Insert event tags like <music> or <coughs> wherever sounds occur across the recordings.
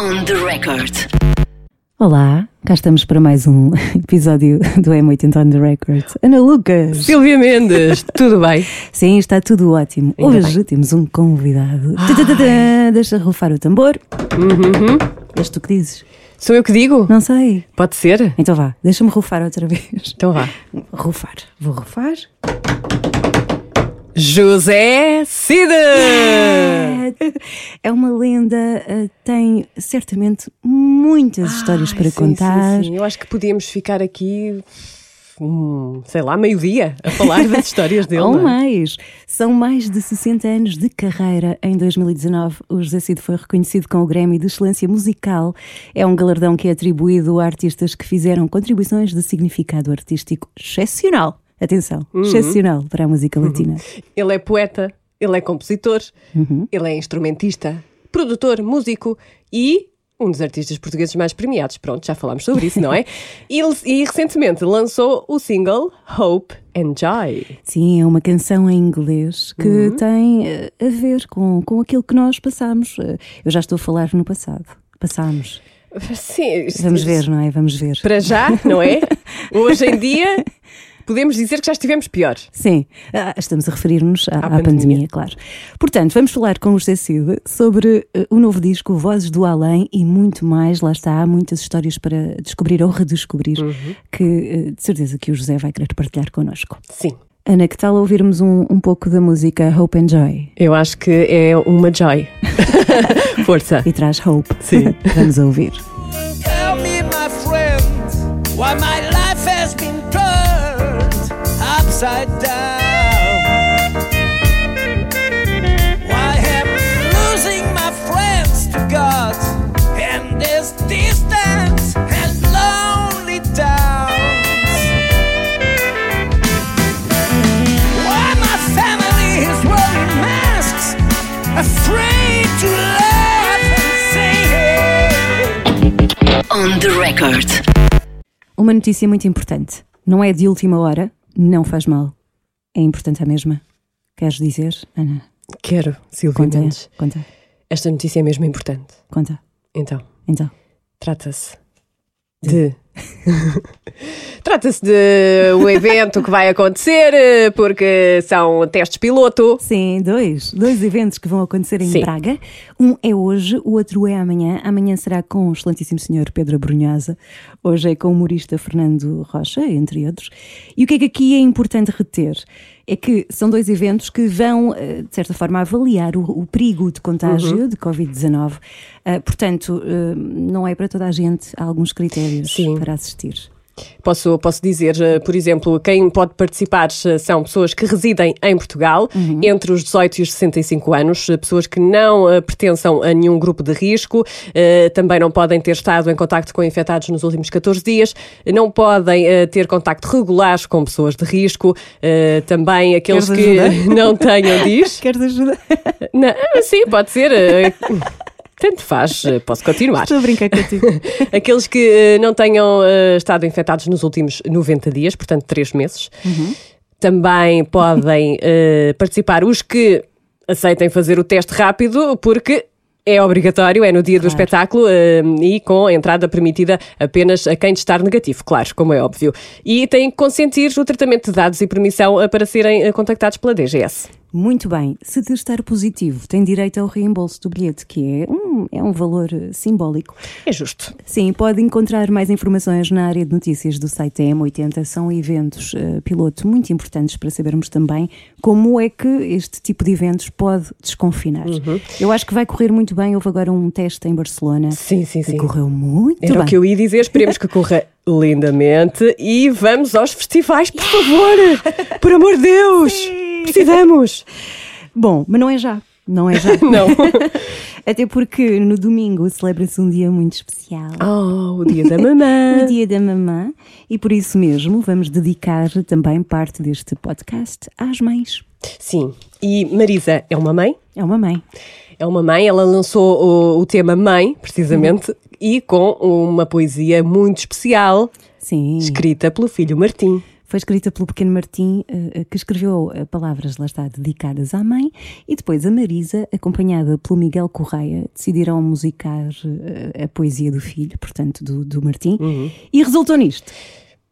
On the record. Olá, cá estamos para mais um <laughs> episódio do M80 on the Record. Ana Lucas! Silvia Mendes, <laughs> tudo bem? Sim, está tudo ótimo. Ainda Hoje bem. temos um convidado. Tadadadã, Deixa rufar o tambor. Uhum. És tu que dizes? Sou eu que digo? Não sei. Pode ser? Então vá, deixa-me rufar outra vez. Então vá. Rufar. Vou rufar. José Cida! É uma lenda, eh, tem certamente muitas histórias Ai, para sim, contar. Sim, sim. Eu acho que podíamos ficar aqui, hum, sei lá, meio-dia a falar das histórias dele. Ou é? mais. São mais de 60 anos de carreira. Em 2019, o José Cid foi reconhecido com o Grammy de Excelência Musical. É um galardão que é atribuído a artistas que fizeram contribuições de significado artístico excepcional. Atenção, Uhum. excepcional para a música latina. Ele é poeta, ele é compositor, Uhum. ele é instrumentista, produtor, músico e um dos artistas portugueses mais premiados. Pronto, já falámos sobre isso, não é? <laughs> E, e recentemente lançou o single Hope and Joy. Sim, é uma canção em inglês que Uhum. tem eh, a ver com, com aquilo que nós passamos. Eh, Eu já estou a falar no passado. Passámos. Sim, Vamos ver, não é? Vamos ver. Para já, não é? <laughs> Hoje em dia, podemos dizer que já estivemos pior. Sim, ah, estamos a referir-nos à, à pandemia. pandemia. claro. Portanto, vamos falar com o José Cid sobre eh, o novo disco Vozes do Além e muito mais. Lá está, há muitas histórias para descobrir ou redescobrir que eh, de certeza que o José vai querer partilhar connosco. Sim. Ana, que tal ouvirmos um, um pouco da música Hope and Joy? Eu acho que é uma joy. <laughs> Força. E traz Hope. Sim. <laughs> Vamos a ouvir. Tell me, my friend, why my life has been upside down. Why am I losing my friends to God? And this distance and lonely towns. Why my family is wearing masks, afraid to laugh and say. On the record. Uma notícia muito importante. Não é de última hora, não faz mal. É importante a mesma. Queres dizer, Ana? Quero, Silvia Conta, Mendes. conta, Esta notícia é mesmo importante. conta. Então, Então. trata-se de. <laughs> Trata-se de um evento que vai acontecer, eh, porque são testes piloto. Sim, dois. Dois eventos que vão acontecer em Sim. Braga. Um é hoje, o outro é amanhã. Amanhã será com o excelentíssimo senhor Pedro Abrunhosa. Hoje é com o humorista Fernando Rocha, entre outros. E o que é que aqui é importante reter? É que são dois eventos que vão, eh, de certa forma, avaliar o, o perigo de contágio Uhum. de Covid-19. Ah, portanto, eh, não é para toda a gente. Há alguns critérios Sim. para assistir. Posso, posso dizer, eh, por exemplo, quem pode participar eh, são pessoas que residem em Portugal, entre os 18 e os 65 anos, eh, pessoas que não pertençam a nenhum grupo de risco, também não podem ter estado em contacto com infectados nos últimos 14 dias, não podem ter contacto regular com pessoas de risco, também aqueles Queres que ajuda? <laughs> não tenham, diz? <laughs> Queres ajuda? Não, sim, pode ser. Tanto faz, eh, posso continuar. Estou a brincar contigo. <laughs> Aqueles que eh, não tenham eh, estado infectados nos últimos 90 dias, portanto, 3 meses. Também podem participar os que aceitem fazer o teste rápido, porque é obrigatório, é no dia do espetáculo eh, e com a entrada permitida apenas a quem testar negativo, claro, como é óbvio. E têm que consentir o tratamento de dados e permissão para serem contactados pela DGS. Muito bem, se testar positivo, tem direito ao reembolso do bilhete, que é um, é um valor eh, simbólico. É justo. Sim, pode encontrar mais informações na área de notícias do site M80. São eventos eh, piloto muito importantes para sabermos também como é que este tipo de eventos pode desconfinar. Eu acho que vai correr muito bem. Houve agora um teste em Barcelona Sim, sim, sim. correu muito Era bem. o que eu ia dizer, esperemos que corra <laughs> lindamente e vamos aos festivais, por favor! Por amor de Deus! Precisamos! Bom, mas não é já. Não é já. <laughs> Não. <laughs> Até porque no domingo celebra-se um dia muito especial. Oh, o dia da <laughs> mamã! o dia da mamã e por isso mesmo vamos dedicar também parte deste podcast às mães. Sim, e Marisa é uma mãe? É uma mãe. É uma mãe, ela lançou o, o tema Mãe, precisamente, e com uma poesia muito especial, Sim. escrita pelo filho Martim. Foi escrita pelo pequeno Martim, eh, que escreveu eh, palavras, lá está, dedicadas à mãe, e depois a Marisa, acompanhada pelo Miguel Correia, decidiram musicar eh, a poesia do filho, portanto, do, do Martim, e resultou nisto.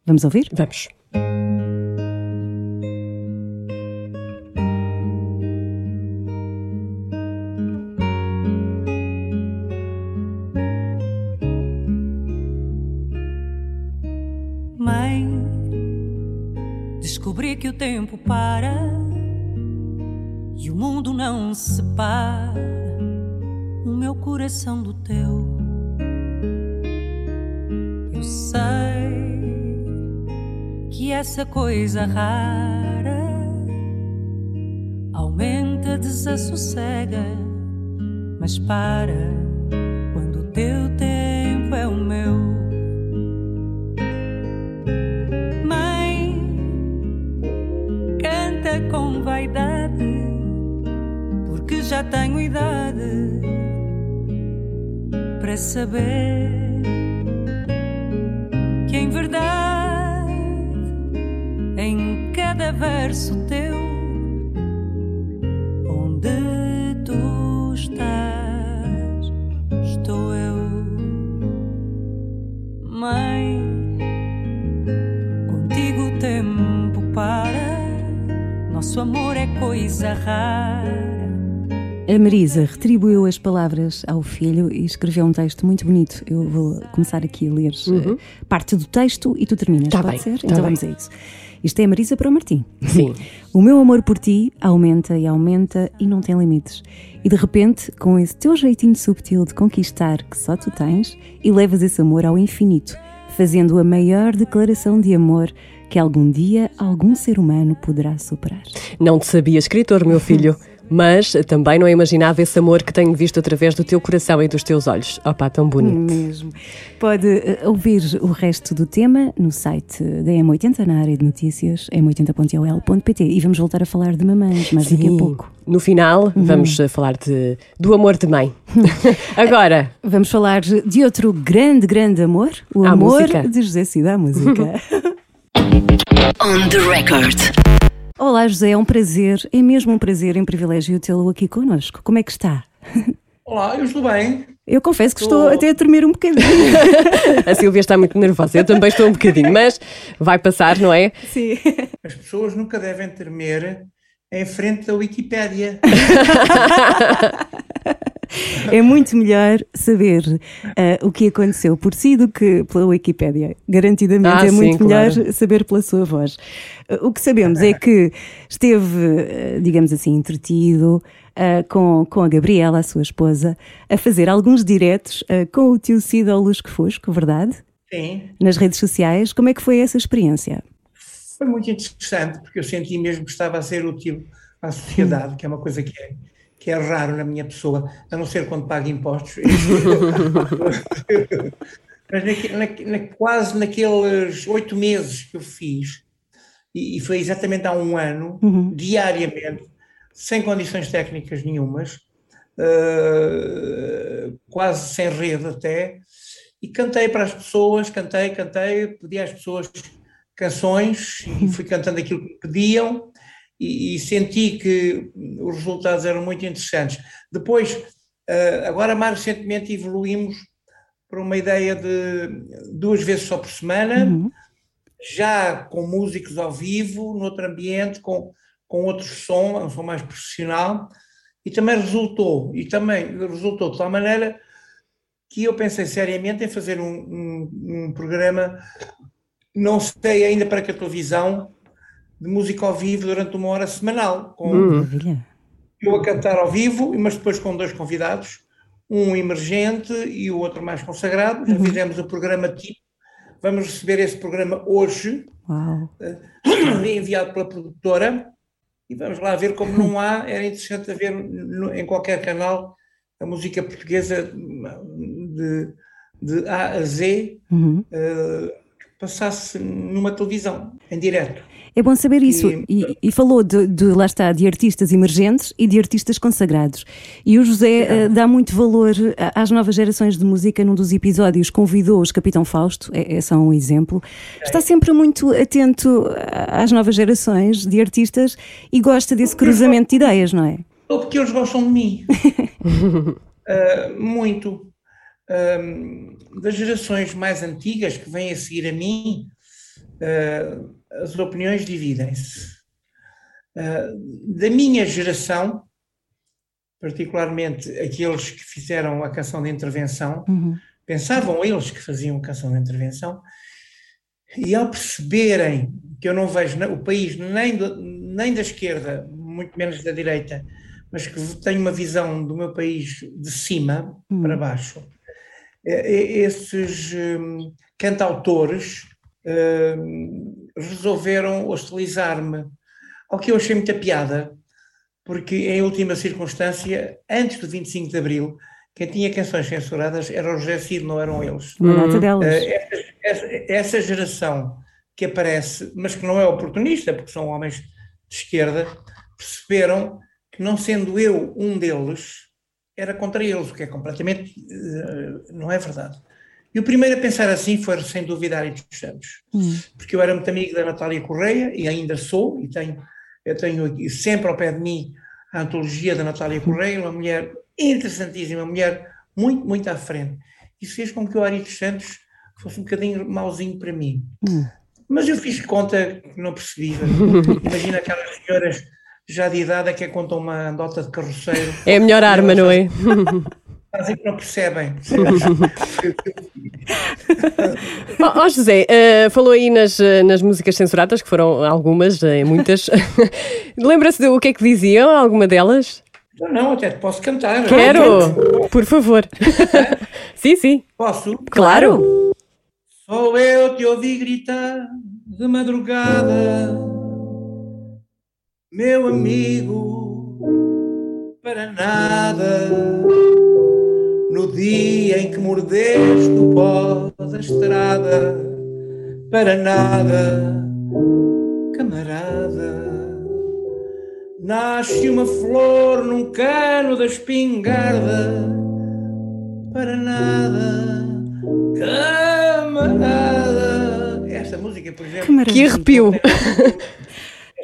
Vamos ouvir? Vamos. Que o tempo para e o mundo não separa o meu coração do teu. Eu sei que essa coisa rara aumenta, desassossega, mas para quando o teu tempo é o meu. Vaidade, porque já tenho idade para saber que em verdade, em cada verso teu, onde tu estás, estou eu, mãe. Nosso amor é coisa rara. A Marisa retribuiu as palavras ao filho e escreveu um texto muito bonito. Eu vou começar aqui a ler eh, parte do texto e tu terminas, Tá pode bem, ser? tá então bem. vamos a isso. Isto é a Marisa para o Martim. Sim. <laughs> O meu amor por ti aumenta e aumenta e não tem limites. E de repente, com esse teu jeitinho subtil de conquistar que só tu tens, e levas esse amor ao infinito, fazendo a maior declaração de amor que algum dia algum ser humano poderá superar. Não te sabia escritor, meu filho. Mas também não imaginava esse amor que tenho visto através do teu coração e dos teus olhos. Opa, tão bonito. Mesmo. Pode eh, ouvir o resto do tema no site da M80, na área de notícias, m80.ol.pt. E vamos voltar a falar de mamães, mas daqui a Sim. pouco. No final, vamos eh, falar de, do amor de mãe. <laughs> Agora, Vamos falar de outro grande, grande amor, o À amor música. de José Cid à música. <laughs> On the record. Olá, José, é um prazer, é mesmo um prazer, é um privilégio tê-lo aqui connosco. Como é que está? Olá, eu estou bem. Eu confesso que estou Estou- até a tremer um bocadinho. <laughs> a Silvia está muito nervosa. Eu também estou um bocadinho, mas vai passar, não é? Sim. As pessoas nunca devem tremer em frente da Wikipédia. <laughs> <laughs> É muito melhor saber ah, o que aconteceu por si do que pela Wikipédia. Garantidamente Ah, é muito sim, melhor claro. saber pela sua voz. Ah, o que sabemos é que esteve, ah, digamos assim, entretido com, com a Gabriela, a sua esposa, a fazer alguns diretos com o tio Cid ao Lusco Fusco, verdade? Sim, Nas redes sociais. Como é que foi essa experiência? foi muito interessante, porque eu senti mesmo que estava a ser útil à sociedade, que é uma coisa que é, que é raro na minha pessoa, a não ser quando pago impostos. <laughs> Mas naque- na- na- quase naqueles oito meses que eu fiz, e, e foi exatamente há um ano, diariamente, sem condições técnicas nenhumas, eh, quase sem rede até, e cantei para as pessoas, cantei, cantei, pedi às pessoas canções e fui cantando aquilo que pediam e, e senti que os resultados eram muito interessantes. Depois, eh, agora mais recentemente evoluímos para uma ideia de duas vezes só por semana, já com músicos ao vivo, noutro ambiente, com, com outro som, um som mais profissional, e também resultou, e também resultou de tal maneira que eu pensei seriamente em fazer um, um, um programa, não sei ainda para que a televisão, de música ao vivo durante uma hora semanal, com Maravilha. eu a cantar ao vivo, mas depois com dois convidados, um emergente e o outro mais consagrado. Já fizemos o programa tipo. Vamos receber esse programa hoje, Uau. <clears throat> enviado pela produtora, e vamos lá ver como não há. Era interessante haver no- em qualquer canal a música portuguesa de, de A a Z Uhum. eh, que passasse numa televisão, em direto. É bom saber isso. E, e falou de, de, lá está, de artistas emergentes e de artistas consagrados. E o José uh, dá muito valor às novas gerações de música. Num dos episódios convidou os Capitão Fausto, é, é só um exemplo. Está sempre muito atento às novas gerações de artistas e gosta desse cruzamento de ideias, não é? Porque eles gostam de mim. uh, <laughs> muito. Uh, das gerações mais antigas que vêm a seguir a mim, uh, as opiniões dividem-se. Uh, da minha geração, particularmente aqueles que fizeram a canção de intervenção, uhum. pensavam eles que faziam a canção de intervenção, e ao perceberem que eu não vejo o país nem, do, nem da esquerda, muito menos da direita, mas que tenho uma visão do meu país de cima uhum. para baixo, esses um, cantautores resolveram hostilizar-me, ao que eu achei muita piada, porque em última circunstância, antes do 25 de Abril, quem tinha canções censuradas era o José Cid, não eram eles. Hum. delas. Essa, essa, essa, geração que aparece, mas que não é oportunista, porque são homens de esquerda, perceberam que não sendo eu um deles, era contra eles, o que é completamente, uh, não é verdade. E o primeiro a pensar assim foi, sem dúvida, Ari dos Santos, hum. porque eu era muito amigo da Natália Correia, e ainda sou, e tenho, eu tenho sempre ao pé de mim a antologia da Natália Correia, uma mulher interessantíssima, uma mulher muito, muito à frente. Isso fez com que o Ari dos Santos fosse um bocadinho mauzinho para mim. Hum. Mas eu fiz conta que não percebi. <laughs> Imagina aquelas senhoras já de idade que é contam uma nota de carroceiro. É a melhor arma, não é? <laughs> fazem que não percebem. Ó <laughs> oh, José, uh, falou aí nas, eh, nas músicas censuradas, que foram algumas, uh, muitas. <laughs> Lembra-se do que é que diziam, alguma delas? Não, não, até te posso cantar. Quero, por favor. <laughs> sim, sim. Posso? Claro. Só eu te ouvi gritar de madrugada, meu amigo, para nada no dia em que mordeste o pó da estrada, para nada, camarada. Nasce uma flor num cano da espingarda, para nada, camarada. Esta música, por exemplo, que arrepio! <laughs>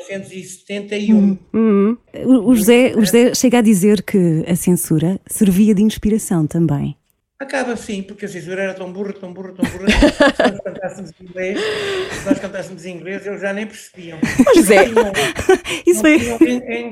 1971. Uhum. O, José, o José chega a dizer que a censura servia de inspiração também. Acaba sim, porque a censura era tão burra, tão burra, tão burra. se nós <laughs> cantássemos em inglês, se nós cantássemos em inglês, eles já nem percebiam. José, <laughs> isso foi. Em, em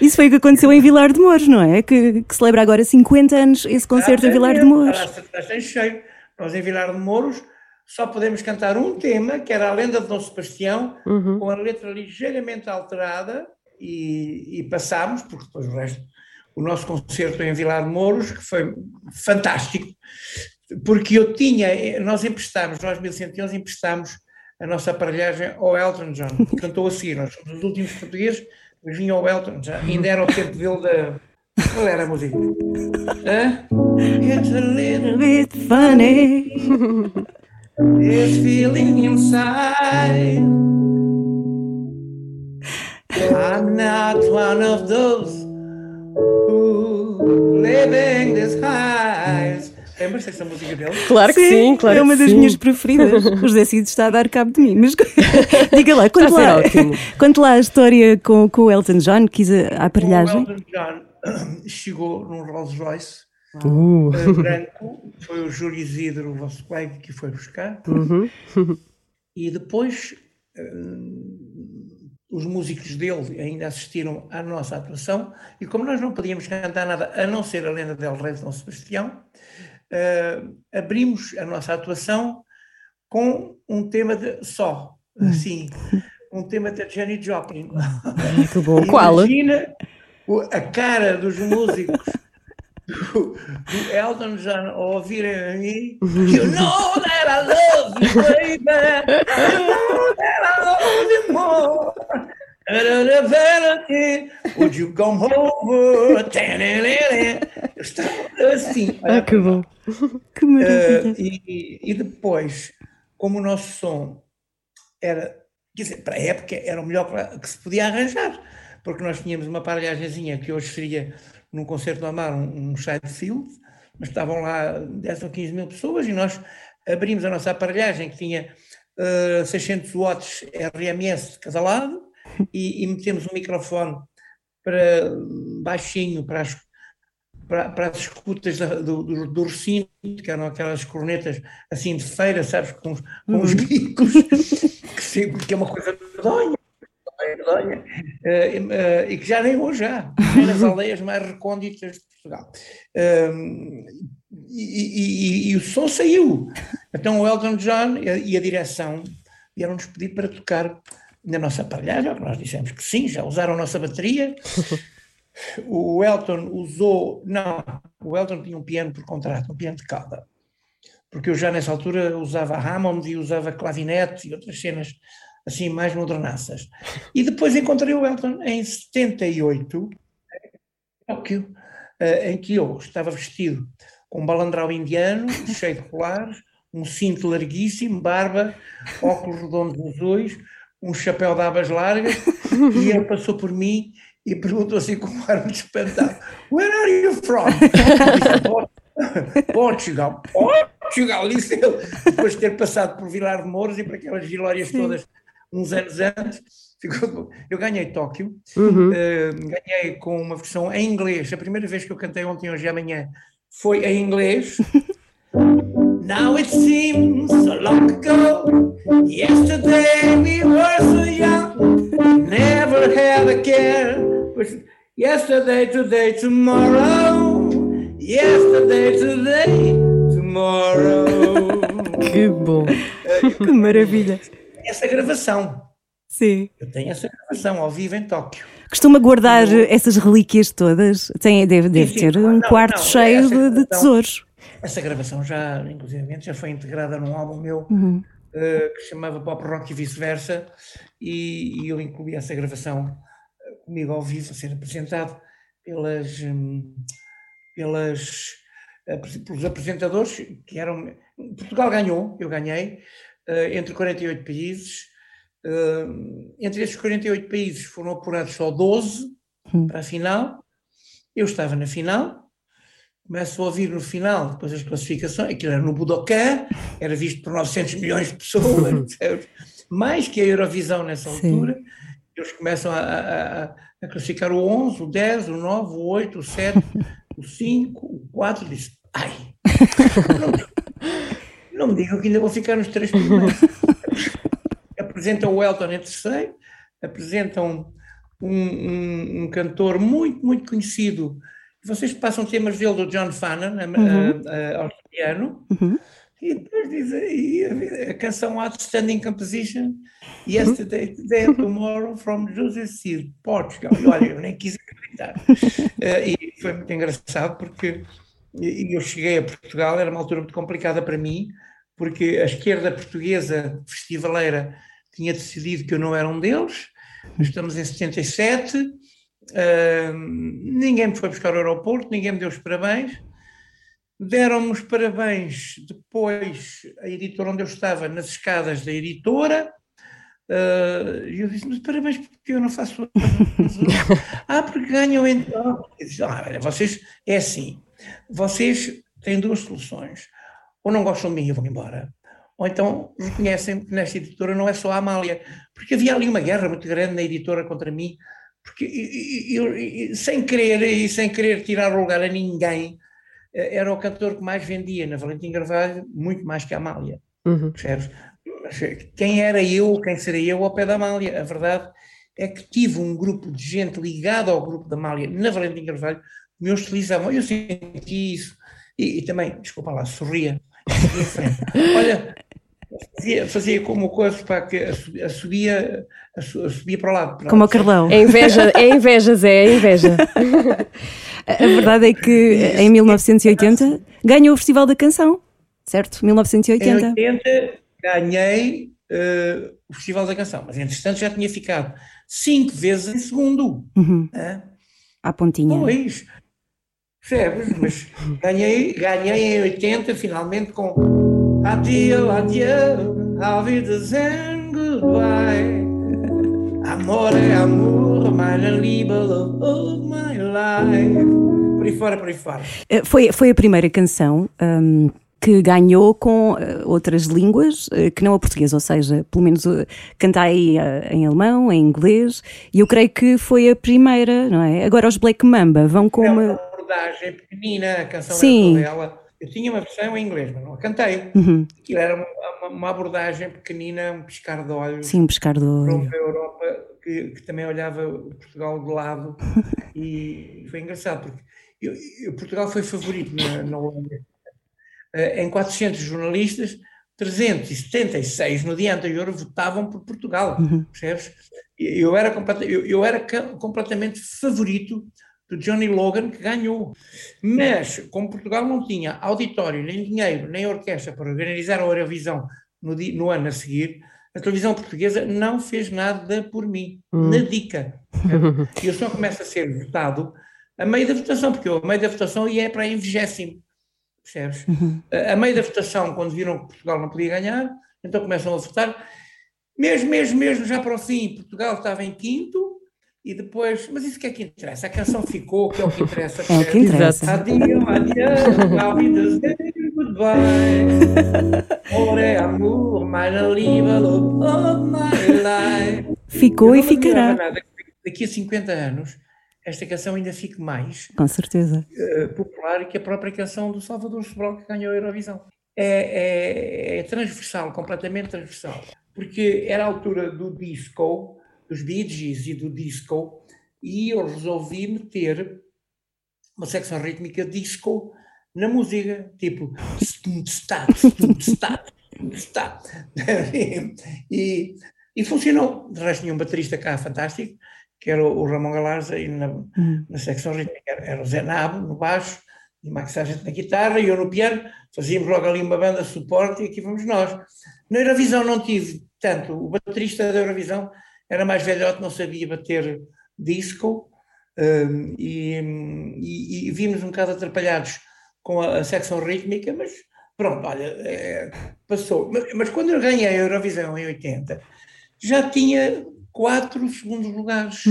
isso foi o que aconteceu em Vilar de Mouros, não é? Que, que celebra agora 50 anos esse concerto ah, em Vilar de Mouros. Está cheio. Nós em Vilar de Mouros só podemos cantar um tema, que era a lenda de Dom Sebastião, uhum. com a letra ligeiramente alterada, e, e passámos, porque depois o resto, o nosso concerto em Vilar de Mouros, que foi fantástico, porque eu tinha, nós emprestámos, nós 1111 emprestámos a nossa aparelhagem ao Elton John, que cantou a seguir, nós somos os últimos portugueses, mas vinha o Elton John, ainda era o tempo dele da... Qual era a música? Hã? It's a little bit funny <laughs> is feeling inside. I'm not one of those who living this highs. Lembras dessa música dele? Claro que sim, sim claro É uma das sim. minhas preferidas. O José Cid está a dar cabo de mim. Mas <laughs> diga lá, conte lá, conte <laughs> lá a história com, com o Elton John, quis a, a aparelhagem. O Elton John <coughs> chegou num Rolls Royce Branco, foi o Júlio Isidro, o vosso colega, que foi buscar. Uhum. E depois uh, os músicos dele ainda assistiram à nossa atuação, e como nós não podíamos cantar nada a não ser a lenda del Rei de Dom Sebastião, uh, abrimos a nossa atuação com um tema de só, hum. assim, um tema de Jenny Joplin. Muito bom. <laughs> Qual? Imagina a cara dos músicos <laughs> do Elton John ouvirem a mim, You know that I love you, baby. You know that I love you more. Would you come over? Eu estava assim. Ah, que bom. Que maravilha. Uh, e, e depois, como o nosso som era quer dizer, para a época era o melhor que- que se podia arranjar, porque nós tínhamos uma aparelhagemzinha que hoje seria num concerto normal um, um side field, mas estavam lá 10 ou 15 mil pessoas e nós abrimos a nossa aparelhagem que tinha eh, 600 watts RMS de cada lado e, e metemos um microfone para baixinho para as, para, para as escutas do, do, do recinto, que eram aquelas cornetas assim de feira, sabes, com, os- com os bicos, <laughs> que, se- que é uma coisa medonha, eh, eh, e que já nem hoje há, nas <laughs> aldeias mais recônditas de Portugal. Um, e, e- e- o som saiu. Então o Elton John e a, e a direção vieram-nos pedir para tocar na nossa aparelhagem, nós dissemos que sim, já usaram a nossa bateria. <laughs> O Elton usou, não, o Elton tinha um piano por contrato, um piano de cauda, porque eu já nessa altura usava Hammond e usava clavinete e outras cenas assim mais modernaças. E depois encontrei o Elton em 78, em Tóquio, eh, em que eu estava vestido com um balandrão indiano, <laughs> cheio de colares, um cinto larguíssimo, barba, óculos redondos azuis, um chapéu de abas largas, e ele passou por mim e perguntou assim com um ar muito espantado: Where are you from? Eu disse, "Port- <laughs> Portugal. Portugal, disse ele, depois de ter passado por Vilar de Mouros e por aquelas vilórias todas uns anos antes. <laughs> Ficou, eu ganhei Tóquio, eh, ganhei com uma versão em inglês. A primeira vez que eu cantei ontem, hoje e amanhã foi em inglês. <laughs> Now it seems so long ago. Yesterday we were so young, never had a care. Yesterday, today, tomorrow. Yesterday, today, tomorrow. <laughs> Que bom. Que maravilha. Essa gravação, Sim. eu tenho essa gravação ao vivo em Tóquio. Costuma guardar essas relíquias todas? Tem, deve deve sim, ter não, um não, quarto não, cheio de, gravação- tesouros. Essa gravação já, inclusive, já foi integrada num álbum meu eh, que se chamava Pop Rock e vice-versa, e, e eu incluí essa gravação eh, comigo ao vivo a ser apresentado pelas, hum, pelas, apre- pelos apresentadores que eram. Portugal ganhou, eu ganhei, eh, entre 48 países. Eh, entre esses 48 países foram apurados só 12 para a final. Eu estava na final, começo a ouvir no final, depois as classificações, aquilo era no Budokan, era visto por 900 milhões de pessoas, <laughs> mais que a Eurovisão nessa Sim. altura. Eles começam a, a- a- classificar o 11, o 10, o 9, o 8, o 7, o 5, o 4, disse, ai, <laughs> não, me digam que ainda vou ficar nos três primeiros. <laughs> apresentam o Elton em terceiro, apresentam um, um- um cantor muito, muito conhecido. Vocês passam temas dele do John a- a- australiano, e depois dizem a, a canção Outstanding Composition, Yesterday, Today, and Tomorrow, from José Cid, Portugal. E olha, eu nem quis acreditar. <laughs> Eh, e foi muito engraçado porque e- eu cheguei a Portugal, era uma altura muito complicada para mim, porque a esquerda portuguesa festivaleira tinha decidido que eu não era um deles. Estamos em 77, ahm, ninguém me foi buscar ao aeroporto, ninguém me deu os parabéns. Deram-me os parabéns depois, a editora onde eu estava, nas escadas da editora. ah, E eu disse, mas parabéns porque eu não faço. <laughs> ah, porque ganham então. Disse, ah, olha, vocês, é assim, vocês têm duas soluções. Ou não gostam de mim e eu vou embora, ou então reconhecem que nesta editora não é só a Amália, porque havia ali uma guerra muito grande na editora contra mim, porque eu, e- sem querer e sem querer tirar o lugar a ninguém, eh, era o cantor que mais vendia na Valentim Carvalho, muito mais que a Amália, Uhum. percebes? Eh, Quem era eu, quem serei eu ao pé da Amália? A verdade é que tive um grupo de gente ligado ao grupo da Amália na Valentim Carvalho, me hostilizavam, eu senti isso, e, e também, desculpa lá, sorria, em. Olha, fazia, fazia como o coisa para que assu- subia para o lado. Como o Carlão. É inveja, é inveja, Zé, é inveja. <laughs> A verdade é que em 1980 ganhou o Festival da Canção, certo? Em 1980. 80 ganhei eh, o Festival da Canção, mas entretanto já tinha ficado cinco vezes em segundo. Uhum. Hã? À pontinha. Pois, percebes? Mas ganhei, ganhei em 80 finalmente com Adio, adio, auf Wiedersehen, goodbye. More amor, meine Liebe, love of my life. Por aí fora, por aí fora. Eh, Foi, foi a primeira canção hum, que ganhou com eh, outras línguas eh, que não a portuguesa, ou seja, pelo menos cantai em alemão, em inglês, e eu creio que foi a primeira, não é? Agora os Black Mamba vão com uma uma. abordagem pequenina, a canção Sim. era toda ela. Eu tinha uma versão em inglês, mas não a cantei. Uhum. Aquilo era uma, uma- abordagem pequenina, um piscar de olhos Sim, pescar do para olho. uma Europa que, que também olhava Portugal de lado <laughs> e foi engraçado porque eu- eu- Portugal foi favorito na, na Holanda. Eh, Em 400 jornalistas, 376 no dia anterior votavam por Portugal, percebes? E Eu era, eu, eu era completamente favorito do Johnny Logan, que ganhou. Mas, como Portugal não tinha auditório, nem dinheiro, nem orquestra para organizar a Eurovisão no, di- no ano a seguir, a televisão portuguesa não fez nada por mim, na dica. <laughs> E eu só começo a ser votado a meio da votação, porque eu a meio da votação ia para em vigésimo, percebes? A, a meio da votação, quando viram que Portugal não podia ganhar, então começam a votar. Mesmo, mesmo, mesmo, já para o fim, Portugal estava em quinto, e depois, mas isso que é que interessa? A canção ficou, que é o que interessa. É o que interessa. Adio, goodbye. Ore amor, love of my life. Ficou e ficará, Daqui a 50 anos, esta canção ainda fique mais com certeza. eh, popular que a própria canção do Salvador Sobral que ganhou a Eurovisão. É, é- é transversal, completamente transversal. Porque era a altura do disco, dos Bee Gees e do disco, e eu resolvi meter uma secção rítmica disco na música, tipo <laughs> e, e funcionou. De resto, tinha um baterista cá fantástico, que era o Ramon Galarza, e na, na secção rítmica era, era o Zé Nabo no baixo, e Max Sargent na guitarra, e eu no piano, fazíamos logo ali uma banda de suporte, e aqui vamos nós. Na Eurovisão não tive tanto, o baterista da Eurovisão era mais velhote, não sabia bater disco, hum, e, e- e vimos um bocado atrapalhados com a, a secção rítmica, mas pronto, olha, é, passou. Mas, mas quando eu ganhei a Eurovisão em 80, já tinha quatro segundos lugares,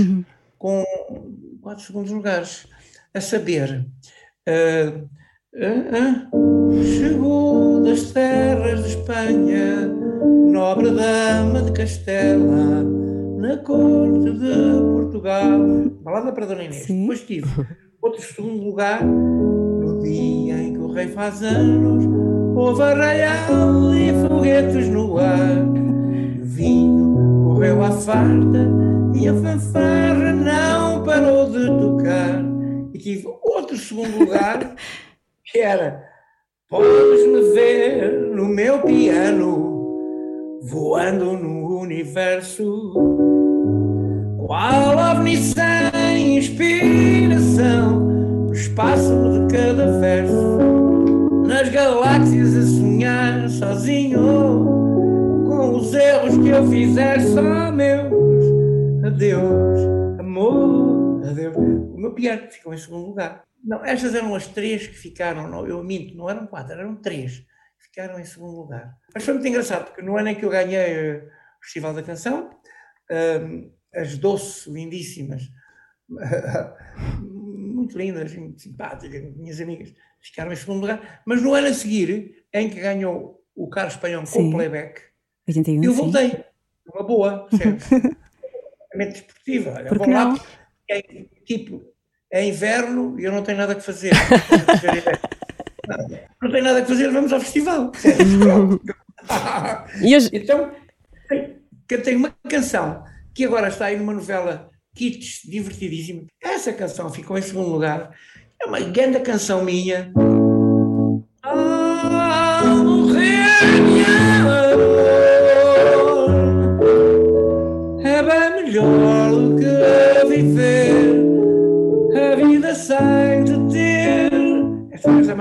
com quatro segundos lugares, a saber, ah, chegou das terras de Espanha, nobre dama de Castela, na corte de Portugal, balada para Dona Inês. Sim. Depois tive outro segundo lugar, no dia em que o rei faz anos, houve arraial e foguetes no ar. O vinho correu à farta e a fanfarra não parou de tocar. E tive outro segundo lugar, que era Podes-me ver no meu piano, voando no universo. Qual ovni sem inspiração, no espaço de cada verso, nas galáxias a sonhar sozinho, com os erros que eu fizer só meus. Adeus, amor, adeus. O meu piano ficou em segundo lugar. Não, estas eram as três que ficaram, não, eu minto, não eram quatro, eram três que ficaram em segundo lugar. Mas foi muito engraçado, porque no ano em que eu ganhei eh, o Festival da Canção, hum, as doces, lindíssimas, <laughs> muito lindas, muito simpáticas, minhas amigas, ficaram em segundo lugar. Mas no ano a seguir, em que ganhou o Carlos Espanhol com Sim. o playback, 81, eu sim. voltei. Uma boa, percebes? <laughs> Desportiva. Olha, Por vou lá, é, tipo, é inverno e eu não tenho nada que fazer. <laughs> não tenho nada que fazer, vamos ao festival. Então, cantei uma canção que agora está aí numa novela Kits, divertidíssima. Essa canção ficou em segundo lugar. É uma grande canção minha.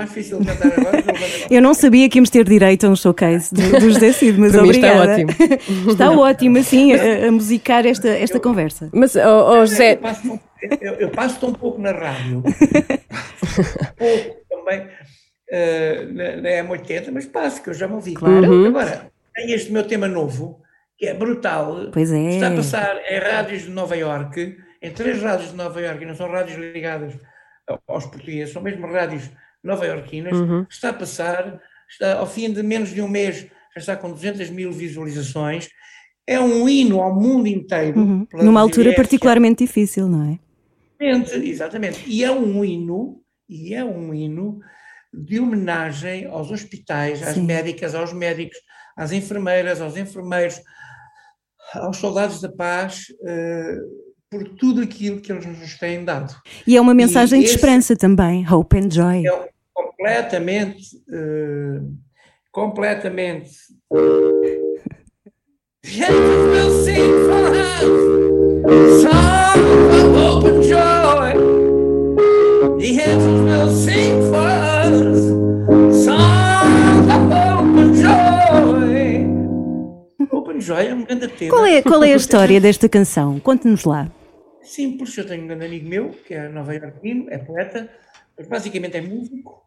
Mais difícil cantar agora. Eu não sabia que íamos ter direito a um showcase do, do José Cid, mas <laughs> Para mim está obrigada. ótimo. <laughs> está ótimo, assim, a, a musicar esta, esta conversa. Mas, oh, oh, José, Eu passo, tão- eu, eu passo tão pouco na rádio, <laughs> pouco também eh, na, na M80, mas passo, que eu já me ouvi. Claro. Uhum. Agora, tem este meu tema novo, que é brutal. Pois é. Está a passar em rádios de Nova Iorque, em três rádios de Nova Iorque, e não são rádios ligadas aos portugueses, são mesmo rádios nova-iorquinas, está a passar, está, ao fim de menos de um mês, já está com 200 mil visualizações. É um hino ao mundo inteiro. Uhum. Numa altura particularmente difícil, não é? Exatamente, exatamente. E é um hino, e é um hino de homenagem aos hospitais, às Sim. médicas, aos médicos, às enfermeiras, aos enfermeiros, aos soldados da paz, eh, por tudo aquilo que eles nos têm dado. E é uma mensagem de esse- esperança também, hope and joy. É completamente, eh, completamente. Heavens will sing for us, song of hope and joy. Song of joy. Hope and joy é um grande tema. Qual é, qual é a história desta canção? Conte-nos lá. Simples, eu tenho um grande amigo meu, que é Nova Iorquino, é poeta, mas basicamente é músico.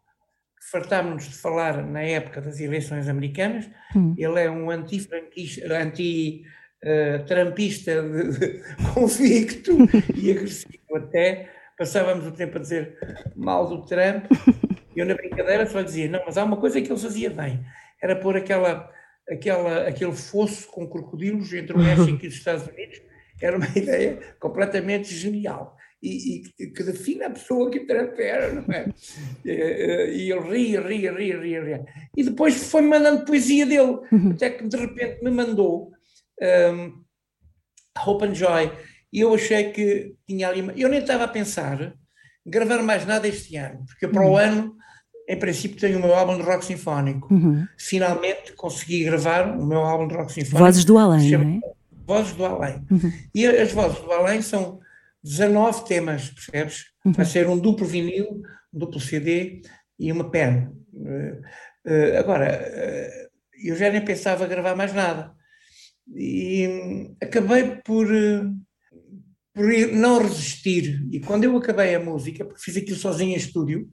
Fartámos-nos de falar na época das eleições americanas. Ele é um anti-trampista de- de- <laughs> convicto e agressivo até. Passávamos o tempo a dizer mal do Trump. Eu, na brincadeira, só dizia: não, mas há uma coisa que ele fazia bem: era pôr aquela, aquela, aquele fosso com crocodilos entre o México e os Estados Unidos. Era uma <laughs> ideia completamente genial e, e que define a pessoa que era, não é? <laughs> E, eh, E ele ria, ria, ria, ria, ria. E depois foi-me mandando poesia dele, até que de repente me mandou um, Hope and Joy. E eu achei que tinha ali. Eu nem estava a pensar gravar mais nada este ano, porque para o ano, em princípio, tenho o meu álbum de rock sinfónico. Finalmente consegui gravar o meu álbum de rock sinfónico. Vozes do Além, não é? Vozes do Além. E as Vozes do Além são 19 temas, percebes? Vai ser um duplo vinil, um duplo CD e uma pen. Eh, agora, eh, eu já nem pensava gravar mais nada. E hum, acabei por, por não resistir. E quando eu acabei a música, porque fiz aquilo sozinho em estúdio,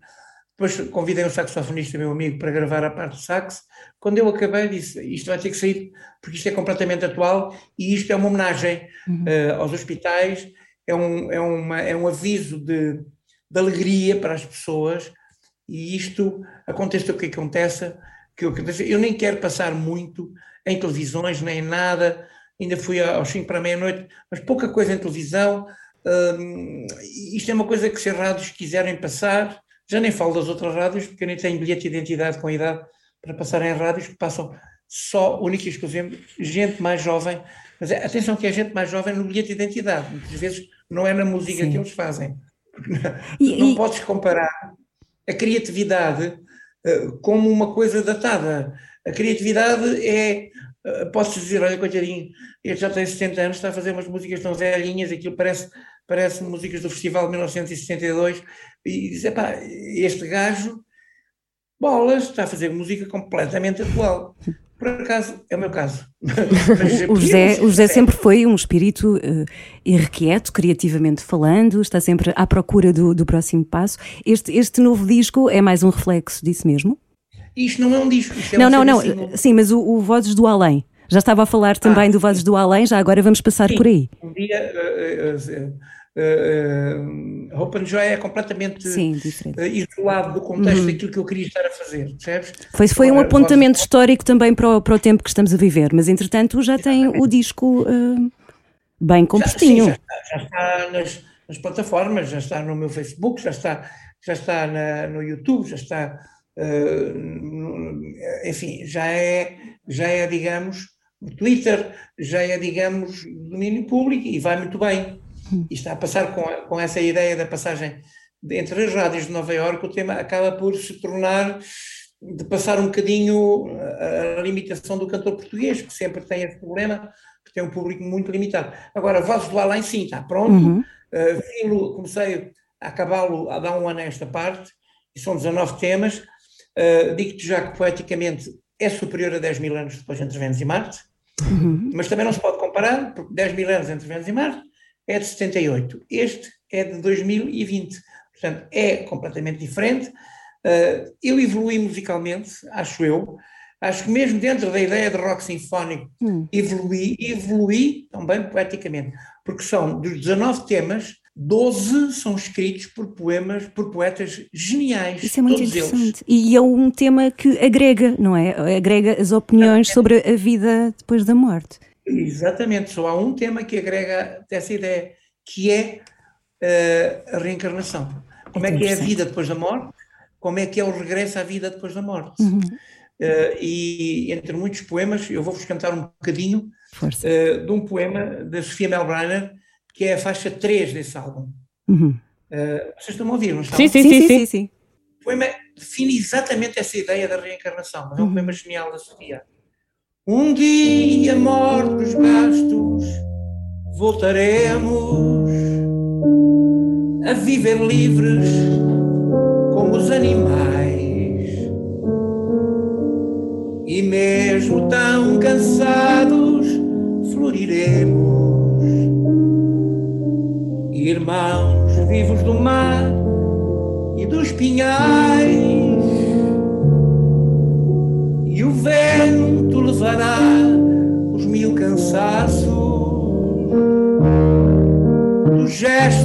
depois convidei um saxofonista, meu amigo, para gravar a parte de sax. Quando eu acabei, disse: Isto vai ter que sair, porque isto é completamente atual e isto é uma homenagem eh, aos hospitais, é um, é uma, é um aviso de, de alegria para as pessoas. E isto, aconteça o que aconteça, que aconteça, eu nem quero passar muito em televisões, nem em nada. Ainda fui aos 5 para meia-noite, mas pouca coisa em televisão. Hum, isto é uma coisa que se as rádios quiserem passar, já nem falo das outras rádios, porque eu nem tenho bilhete de identidade com idade para passar em rádios que passam só, única e exclusivamente, gente mais jovem. Mas é- atenção que é gente mais jovem no bilhete de identidade, muitas vezes não é na música Sim. que eles fazem. E- não e- podes comparar a criatividade eh, como uma coisa datada. A criatividade é, eh, posso dizer, olha, coitadinho, ele já tem 70 anos, está a fazer umas músicas tão velhinhas, aquilo parece, parece músicas do Festival de 1962, e diz, epá, este gajo, bolas, está a fazer música completamente atual. Por acaso, é o meu caso. <laughs> O José, o José sempre foi um espírito eh, irrequieto, criativamente falando, está sempre à procura do, do próximo passo. Este, este novo disco é mais um reflexo disso mesmo? Isto não é um disco. É não, um não, não. Single. Sim, mas o, o Vozes do Além. Já estava a falar também Ah, do Vozes do Além, já agora vamos passar Sim. por aí. Um dia, eh, eh, Hope and Joy é completamente Sim, eh, isolado do contexto daquilo que eu queria estar a fazer, percebes? Foi, foi um apontamento histórico também para o, para o tempo que estamos a viver, mas entretanto já tem o disco eh, bem Já, sim, compostinho. já está, já está nas, nas plataformas, já está no meu Facebook, já está, já está na- no YouTube, já está, no- enfim, já é, já é, digamos, no Twitter, já é, digamos, domínio público e vai muito bem. E está a passar com, com essa ideia da passagem entre as rádios de Nova Iorque, o tema acaba por se tornar, de passar um bocadinho a, a limitação do cantor português, que sempre tem esse problema, que tem um público muito limitado. Agora, Vozes do Além, sim, está pronto. Uhum. Uh, comecei a acabá-lo há dar um ano a esta parte, e são 19 temas. Uh, Digo-te já que poeticamente é superior a 10 mil anos depois entre Vênus e Marte, mas também não se pode comparar, porque 10 mil anos entre Vênus e Marte é de 78. Este é de 2020. Portanto, é completamente diferente. Eu evolui musicalmente, acho eu. Acho que mesmo dentro da ideia de rock sinfónico Hum. evolui, evolui também poeticamente, porque são dos 19 temas, 12 são escritos por poemas, por poetas geniais, Isso é muito todos eles. interessante. E é um tema que agrega, não é? Agrega as opiniões sobre a vida depois da morte. Exatamente, só há um tema que agrega essa ideia, que é eh, a reencarnação. Como é que é a vida depois da morte? Como é que é o regresso à vida depois da morte? Uhum. Eh, e entre muitos poemas, eu vou-vos cantar um bocadinho eh, de um poema da Sofia Melbrenner, que é a faixa 3 desse álbum. Uhum. Vocês estão a ouvir, não estão? Sim, sim, sim, sim. sim. O poema define exatamente essa ideia da reencarnação, mas é um poema genial da Sofia. Um dia, mortos gastos, voltaremos a viver livres como os animais. E mesmo tão cansados, floriremos. Irmãos vivos do mar e dos pinhais. E o vento levará os mil cansaços. Dos gestos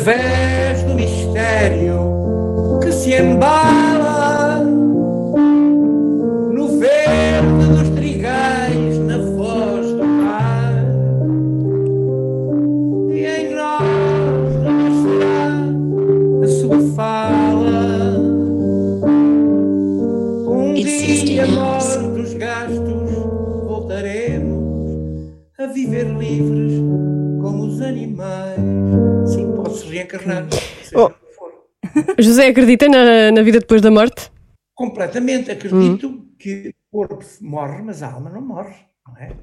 através do mistério que se embala José acredita na, na vida depois da morte? Completamente. Acredito que o corpo morre, mas a alma não morre, não é?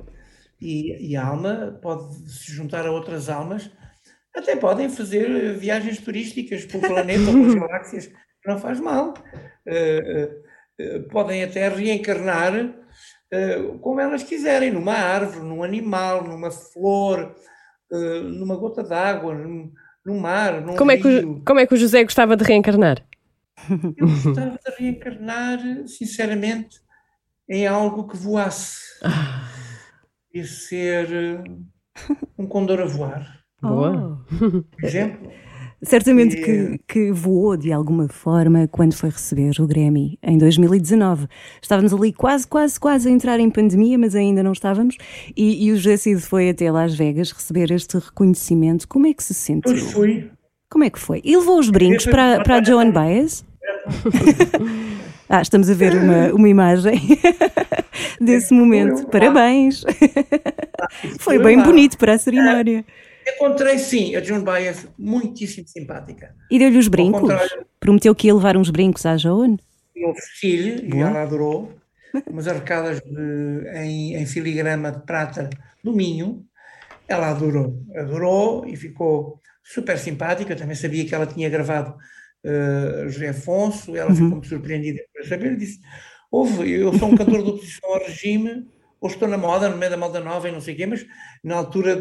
E, e a alma pode se juntar a outras almas, até podem fazer eh, viagens turísticas pelo planeta ou pelas <laughs> galáxias, não faz mal. Eh, eh, podem até reencarnar eh, como elas quiserem, numa árvore, num animal, numa flor, numa gota d'água, num, num mar, num Como é, que o, como é que o José gostava de reencarnar? Eu gostava de reencarnar, sinceramente, em algo que voasse. E ser eh, um condor a voar, Boa. por exemplo. Certamente que, que voou de alguma forma quando foi receber o Grammy em 2019. Estávamos ali quase, quase, quase a entrar em pandemia, mas ainda não estávamos. E, e o José Cid foi até Las Vegas receber este reconhecimento. Como é que se sentiu? Pois fui. Como é que foi? E levou os brincos para, para a Joan Baez? <laughs> Ah, estamos a ver uma, uma imagem <laughs> desse momento. Parabéns! <laughs> Foi bem bonito para a cerimónia. Encontrei, sim, a Joan Baez muitíssimo simpática. E deu-lhe os brincos? Prometeu que ia levar uns brincos à Joan? Eu ofereci-lhe e ela adorou. Umas arcadas de- em, em filigrama de prata do Minho. Ela adorou. Adorou e ficou super simpática. Eu também sabia que ela tinha gravado eh, José Afonso. Ela ficou muito surpreendida por saber. Disse: Houve, eu sou um cantor de oposição ao regime. Ou estou na moda, no meio da moda nova e não sei o quê, mas na altura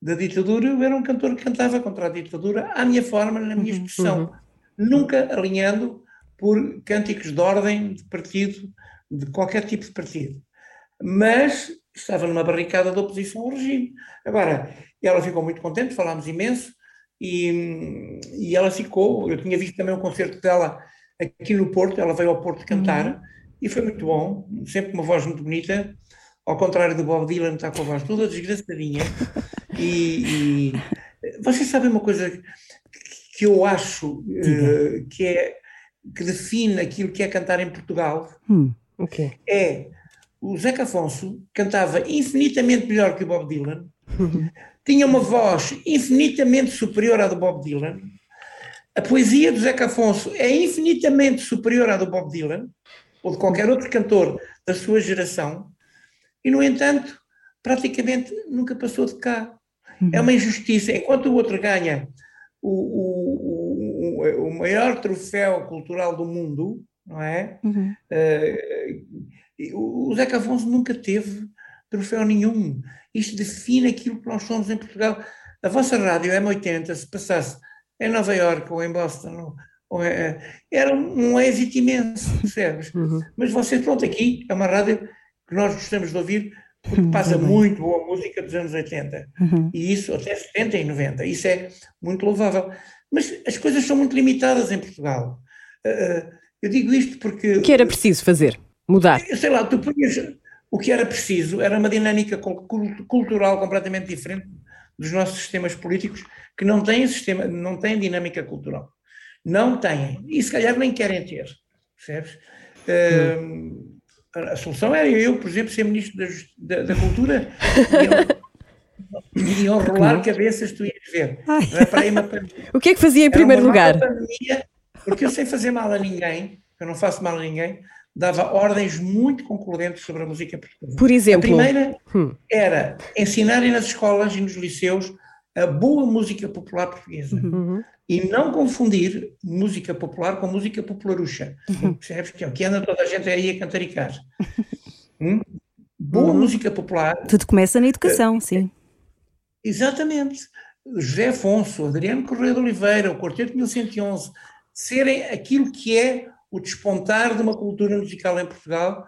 da- ditadura eu era um cantor que cantava contra a ditadura à minha forma, na minha expressão, nunca alinhando por cânticos de ordem, de partido, de qualquer tipo de partido. Mas estava numa barricada de oposição ao regime. Agora, ela ficou muito contente, falámos imenso, e, e ela ficou. Eu tinha visto também um concerto dela aqui no Porto, ela veio ao Porto cantar, e foi muito bom, sempre com uma voz muito bonita, ao contrário do Bob Dylan, está com a voz toda desgraçadinha. <laughs> E, e vocês sabem uma coisa que eu acho eh, que é que define aquilo que é cantar em Portugal Hum. Ok. é o Zeca Afonso cantava infinitamente melhor que o Bob Dylan, <laughs> tinha uma voz infinitamente superior à do Bob Dylan. A poesia do Zeca Afonso é infinitamente superior à do Bob Dylan ou de qualquer outro cantor da sua geração. E, no entanto, praticamente nunca passou de cá. É uma injustiça. Enquanto o outro ganha o, o, o, o maior troféu cultural do mundo, não é? Uhum. Uh, o Zeca Afonso nunca teve troféu nenhum. Isto define aquilo que nós somos em Portugal. A vossa rádio M80, se passasse em Nova Iorque ou em Boston, era um, êxito imenso, percebes? Uhum. Mas vocês, pronto, aqui é uma rádio que nós gostamos de ouvir porque Uhum, passa bem. muito boa música dos anos 80. Uhum. E isso até 70 e 90. Isso é muito louvável. Mas as coisas são muito limitadas em Portugal. Uh, eu digo isto porque. O que era preciso fazer? Mudar. Sei lá, tu punhas. O que era preciso era uma dinâmica cul- cul- cultural completamente diferente dos nossos sistemas políticos, que não têm, sistema, não têm dinâmica cultural. Não têm. E se calhar nem querem ter. Percebes? Uh, a solução era eu, por exemplo, ser ministro da, da, da Cultura e iam rolar cabeças, tu ias ver. É. O que é que fazia em Era primeiro lugar? pandemia, porque eu sem fazer mal a ninguém, eu não faço mal a ninguém, dava ordens muito concludentes sobre a música portuguesa. Por A exemplo, primeira Hum. era ensinarem nas escolas e nos liceus a boa música popular portuguesa Uhum. E não confundir música popular com música popularucha. Percebes? Que é o que anda toda a gente aí a cantaricar. <laughs> Hum? Boa Uhum. música popular Tudo começa na educação, sim. Exatamente. José Afonso, Adriano Correia de Oliveira, o Quarteto 1111, serem aquilo que é o despontar de uma cultura musical em Portugal,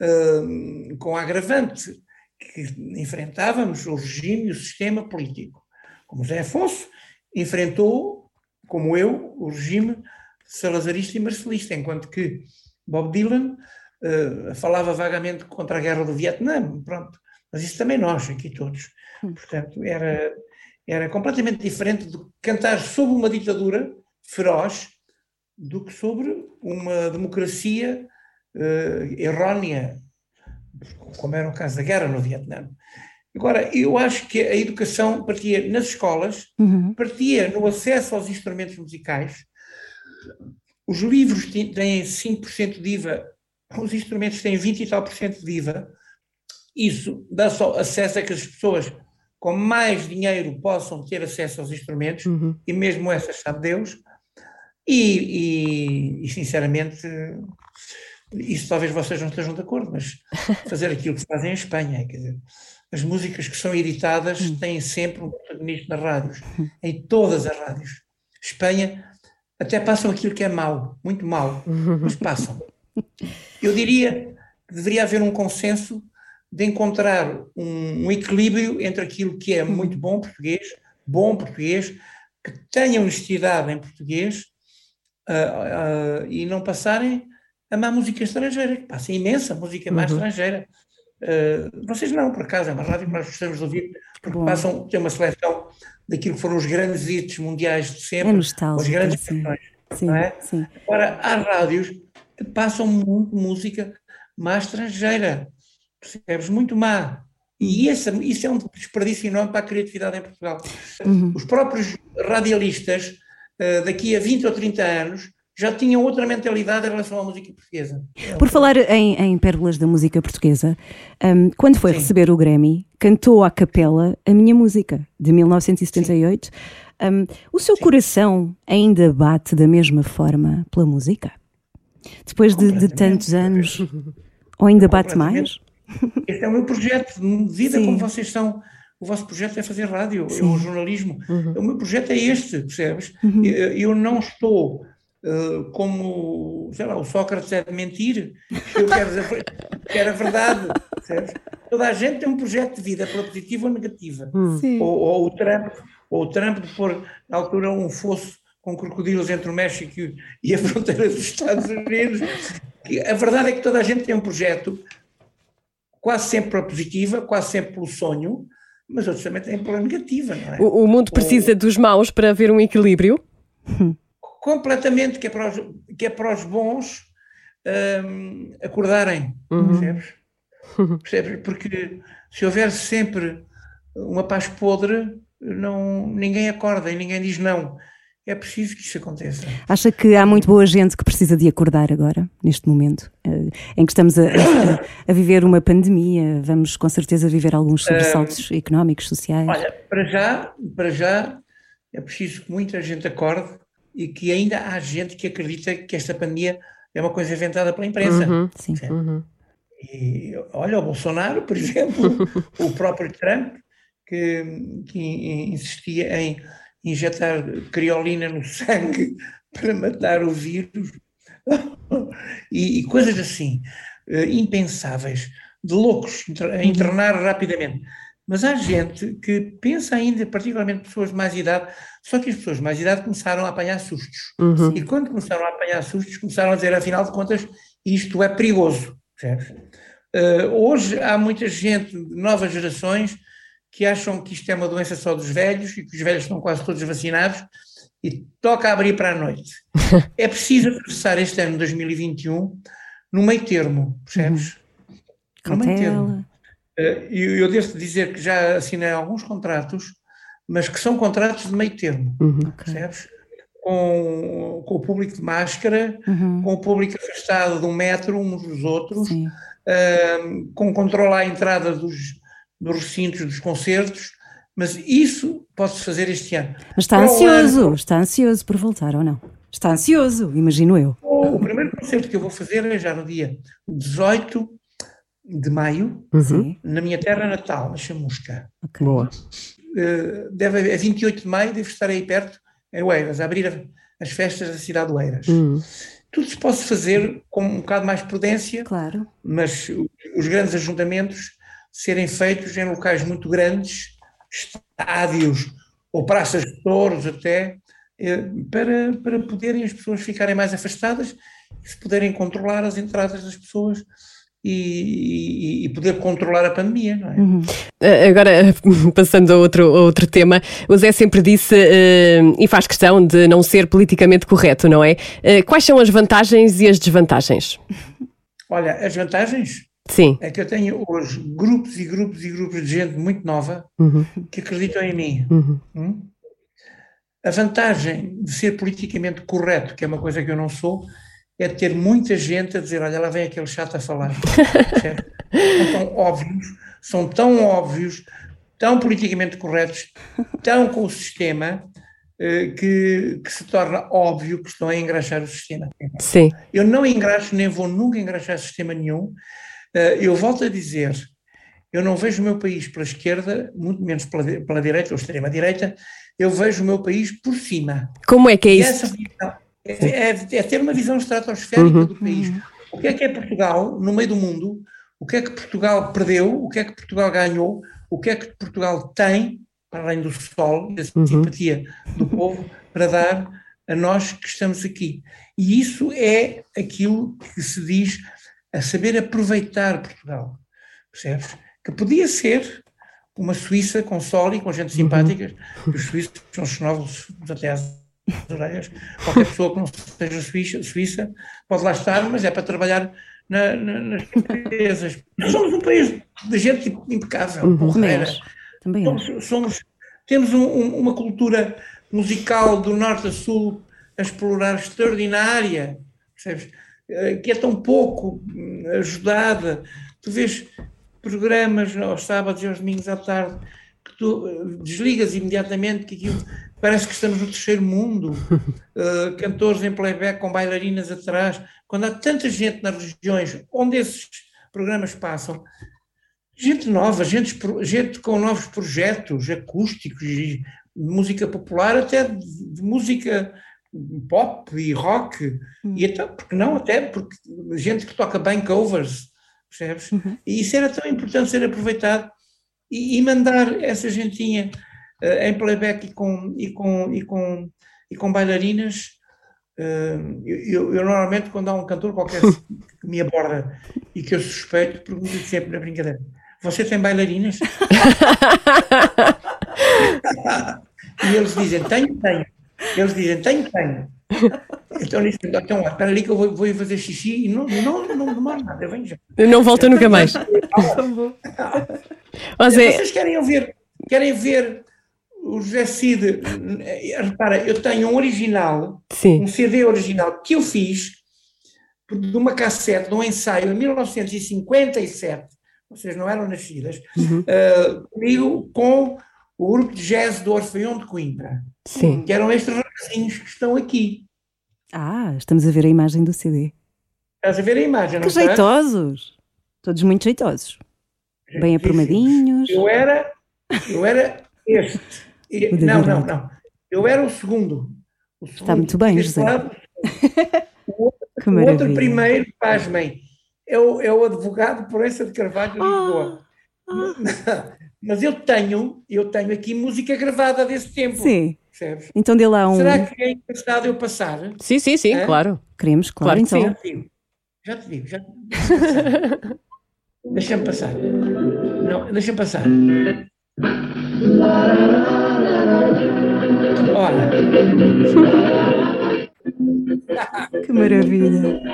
hum, com agravante que enfrentávamos o regime e o sistema político. Como José Afonso enfrentou, como eu, o regime salazarista e marcelista, enquanto que Bob Dylan eh, falava vagamente contra a guerra do Vietnã, pronto. Mas isso também nós, aqui todos. Portanto, era, era completamente diferente de cantar sobre uma ditadura feroz do que sobre uma democracia eh, errónea, como era o caso da guerra no Vietnã. Agora, eu acho que a educação partia nas escolas, Uhum. partia no acesso aos instrumentos musicais. Os livros têm têm 5% de IVA, os instrumentos têm 20 e tal por cento de IVA. Isso dá só acesso a que as pessoas com mais dinheiro possam ter acesso aos instrumentos, Uhum. e mesmo essas, sabe Deus. E, e- e, sinceramente, isso talvez vocês não estejam de acordo, mas <laughs> fazer aquilo que se faz em Espanha, quer dizer, as músicas que são editadas têm sempre um protagonista nas rádios, em todas as rádios. Espanha até passam aquilo que é mau, muito mau, mas <laughs> passam. Eu diria que deveria haver um consenso de encontrar um, um equilíbrio entre aquilo que é muito bom português, bom português, que tenha honestidade em português ah, ah, e não passarem a má música estrangeira, que passa imensa música má estrangeira. Ah, vocês não, por acaso, é uma rádio que nós gostamos de ouvir, porque Bom. passam, tem uma seleção daquilo que foram os grandes hits mundiais de É sempre, as nostálgico. grandes Sim, canções. sim, é? sim. Agora, há rádios que passam muito música má estrangeira, percebes? Muito má. E esse, isso é um desperdício enorme para a criatividade em Portugal. Os próprios radialistas, eh, daqui a 20 ou 30 anos, já tinham outra mentalidade em relação à música portuguesa. Por falar em, em pérolas da música portuguesa, hum, quando foi Sim. receber o Grammy, cantou à capela a minha música, de 1978. Hum, o seu coração ainda bate da mesma forma pela música? Depois de, de tantos anos? Ou ainda bate mais? Este é o meu projeto de vida, Sim. como vocês são. O vosso projeto é fazer rádio, é o jornalismo. O meu projeto é este, percebes? Uhum. Eu, eu não estou como, sei lá, o Sócrates é de mentir. Eu quero, a verdade, percebes? Toda a gente tem um projeto de vida, pela positiva ou negativa. Sim. Ou, ou o Trump, ou o Trump de pôr, na altura, um fosso com crocodilos entre o México e- a fronteira dos Estados Unidos. A verdade é que toda a gente tem um projeto, quase sempre pela positiva, quase sempre pelo sonho, mas outros também têm pela negativa, não é? O, o mundo precisa dos maus para haver um equilíbrio. <laughs> Completamente, que é para os, que é para os bons hum, acordarem, percebes? <laughs> Percebes? Porque se houver sempre uma paz podre, não, ninguém acorda e ninguém diz não. é preciso que isso aconteça. Acha que há muito boa gente que precisa de acordar agora, neste momento, eh, em que estamos a, a- a viver uma pandemia? Vamos com certeza viver alguns sobressaltos económicos, sociais. Olha, para já, para já é preciso que muita gente acorde e que ainda há gente que acredita que esta pandemia é uma coisa inventada pela imprensa. Sim. E olha, o Bolsonaro, por <laughs> exemplo, o próprio Trump, que, que insistia em injetar criolina no sangue <laughs> para matar o vírus, <laughs> e, e coisas assim, eh, impensáveis, de loucos, a internar rapidamente. Mas há gente que pensa ainda, particularmente pessoas de mais idade, só que as pessoas de mais idade começaram a apanhar sustos. E quando começaram a apanhar sustos, começaram a dizer, afinal de contas, isto é perigoso. Uh, hoje há muita gente novas gerações que acham que isto é uma doença só dos velhos e que os velhos estão quase todos vacinados e toca abrir para a noite. <laughs> é preciso atravessar este ano de 2021 no meio termo, percebes? No meio termo. Eh, Eu, eu devo dizer que já assinei alguns contratos, mas que são contratos de meio termo, percebes? Com, com o público de máscara, com o público afastado de um metro uns dos outros, eh, com controle à entrada dos, dos recintos dos concertos, mas isso pode-se fazer este ano. Mas está Para ansioso, ano- está ansioso por voltar ou não? Está ansioso, imagino eu. O, primeiro concerto que eu vou fazer é já no dia 18 de maio, Sim, na minha terra natal, na Chamusca. ok. Boa. Eh, deve, é 28 de maio, devo estar aí perto, em Oeiras, a abrir a- as festas da cidade de Oeiras. Hum. Tudo se pode fazer com um bocado mais prudência, Claro. mas os grandes ajuntamentos serem feitos em locais muito grandes, estádios ou praças de touros até, eh, para, para poderem as pessoas ficarem mais afastadas e se poderem controlar as entradas das pessoas e, e- poder controlar a pandemia, não é? Uh, Agora, <laughs> passando a outro, a outro tema, o Zé sempre disse uh, e faz questão de não ser politicamente correto, não é? Uh, quais são as vantagens e as desvantagens? Olha, as vantagens Sim. é que eu tenho hoje grupos e grupos e grupos de gente muito nova que acreditam em mim. Hum? A vantagem de ser politicamente correto, que é uma coisa que eu não sou, é ter muita gente a dizer: olha, lá vem aquele chato a falar. <laughs> São tão óbvios, são tão óbvios, tão politicamente corretos, tão com o sistema, eh, que, que se torna óbvio que estão a engraxar o sistema. Sim. Eu não engraxo, nem vou nunca engraxar sistema nenhum. Eh, Eu volto a dizer, eu não vejo o meu país pela esquerda, muito menos pela, pela direita ou extrema-direita, eu vejo o meu país por cima. Como é que é E isso? essa visão é, é- é ter uma visão estratosférica do país. O que é que é Portugal no meio do mundo? O que é que Portugal perdeu? O que é que Portugal ganhou? O que é que Portugal tem, para além do sol e da simpatia do povo, para dar a nós que estamos aqui? E isso é aquilo que se diz a saber aproveitar Portugal. Percebes? Que podia ser uma Suíça com sol e com gente simpática, os suíços são xenófobos até às orelhas. Qualquer pessoa que não seja suíça, suíça pode lá estar, mas é para trabalhar na- na- nas empresas. Nós somos um país de gente impecável, Também porreira. acho. Também acho. Somos, somos- temos um- um- uma cultura musical do norte a sul a explorar extraordinária, percebes? Eh, Que é tão pouco hum, ajudada. Tu vês programas aos sábados e aos domingos à tarde que tu eh, desligas imediatamente que aquilo parece que estamos no terceiro mundo. <laughs> Eh, cantores em playback com bailarinas atrás. Quando há tanta gente nas regiões onde esses programas passam, gente nova, gente, gente com novos projetos acústicos e de música popular, até de, de música pop e rock, e até, porque não, até porque gente que toca bem covers, percebes? E isso era tão importante ser aproveitado e, e mandar essa gentinha eh, em playback e com, e com, e com, e com bailarinas. eh, eu, eu- normalmente, quando há um cantor qualquer <laughs> que me aborda e que eu suspeito, pergunto sempre na brincadeira: Você tem bailarinas? <laughs> e eles dizem: Tenho, tenho. Eles dizem: Tenho, tenho. Então, eles dizem, então espera ali que eu vou, vou fazer xixi e não, não, não demora nada, eu venho já. Não volta nunca mais. <laughs> Olha, Zé, Vocês querem ver, querem ver o José Cid, eh, repara, eu tenho um original, Sim. um CD original que eu fiz de uma cassete, de um ensaio em 1957, vocês não eram nascidas, eh, comigo com o grupo de jazz do Orfeão de Coimbra, Sim. que eram estes rapazinhos que estão aqui. Ah, estamos a ver a imagem do CD. Estás a ver a imagem, não Que jeitosos! Todos muito jeitosos. Bem aprumadinhos. Eu era, eu era este. E- O não, não, não. Eu era o segundo. O Está segundo. muito bem, José. <laughs> Que O maravilha. outro primeiro, pasmem, é o, é o advogado Proença de Carvalho de Lisboa. Mas eu tenho, eu tenho aqui música gravada desse tempo. Sim. Percebes? Então dê lá um. Será que é engraçado eu passar? Sim, sim, sim, É? claro. Queremos, claro, Claro que então. Já te digo. Já te digo. Já te digo. <laughs> Deixa-me passar. Não, deixa-me passar. Ora, <laughs> Que maravilha. <laughs>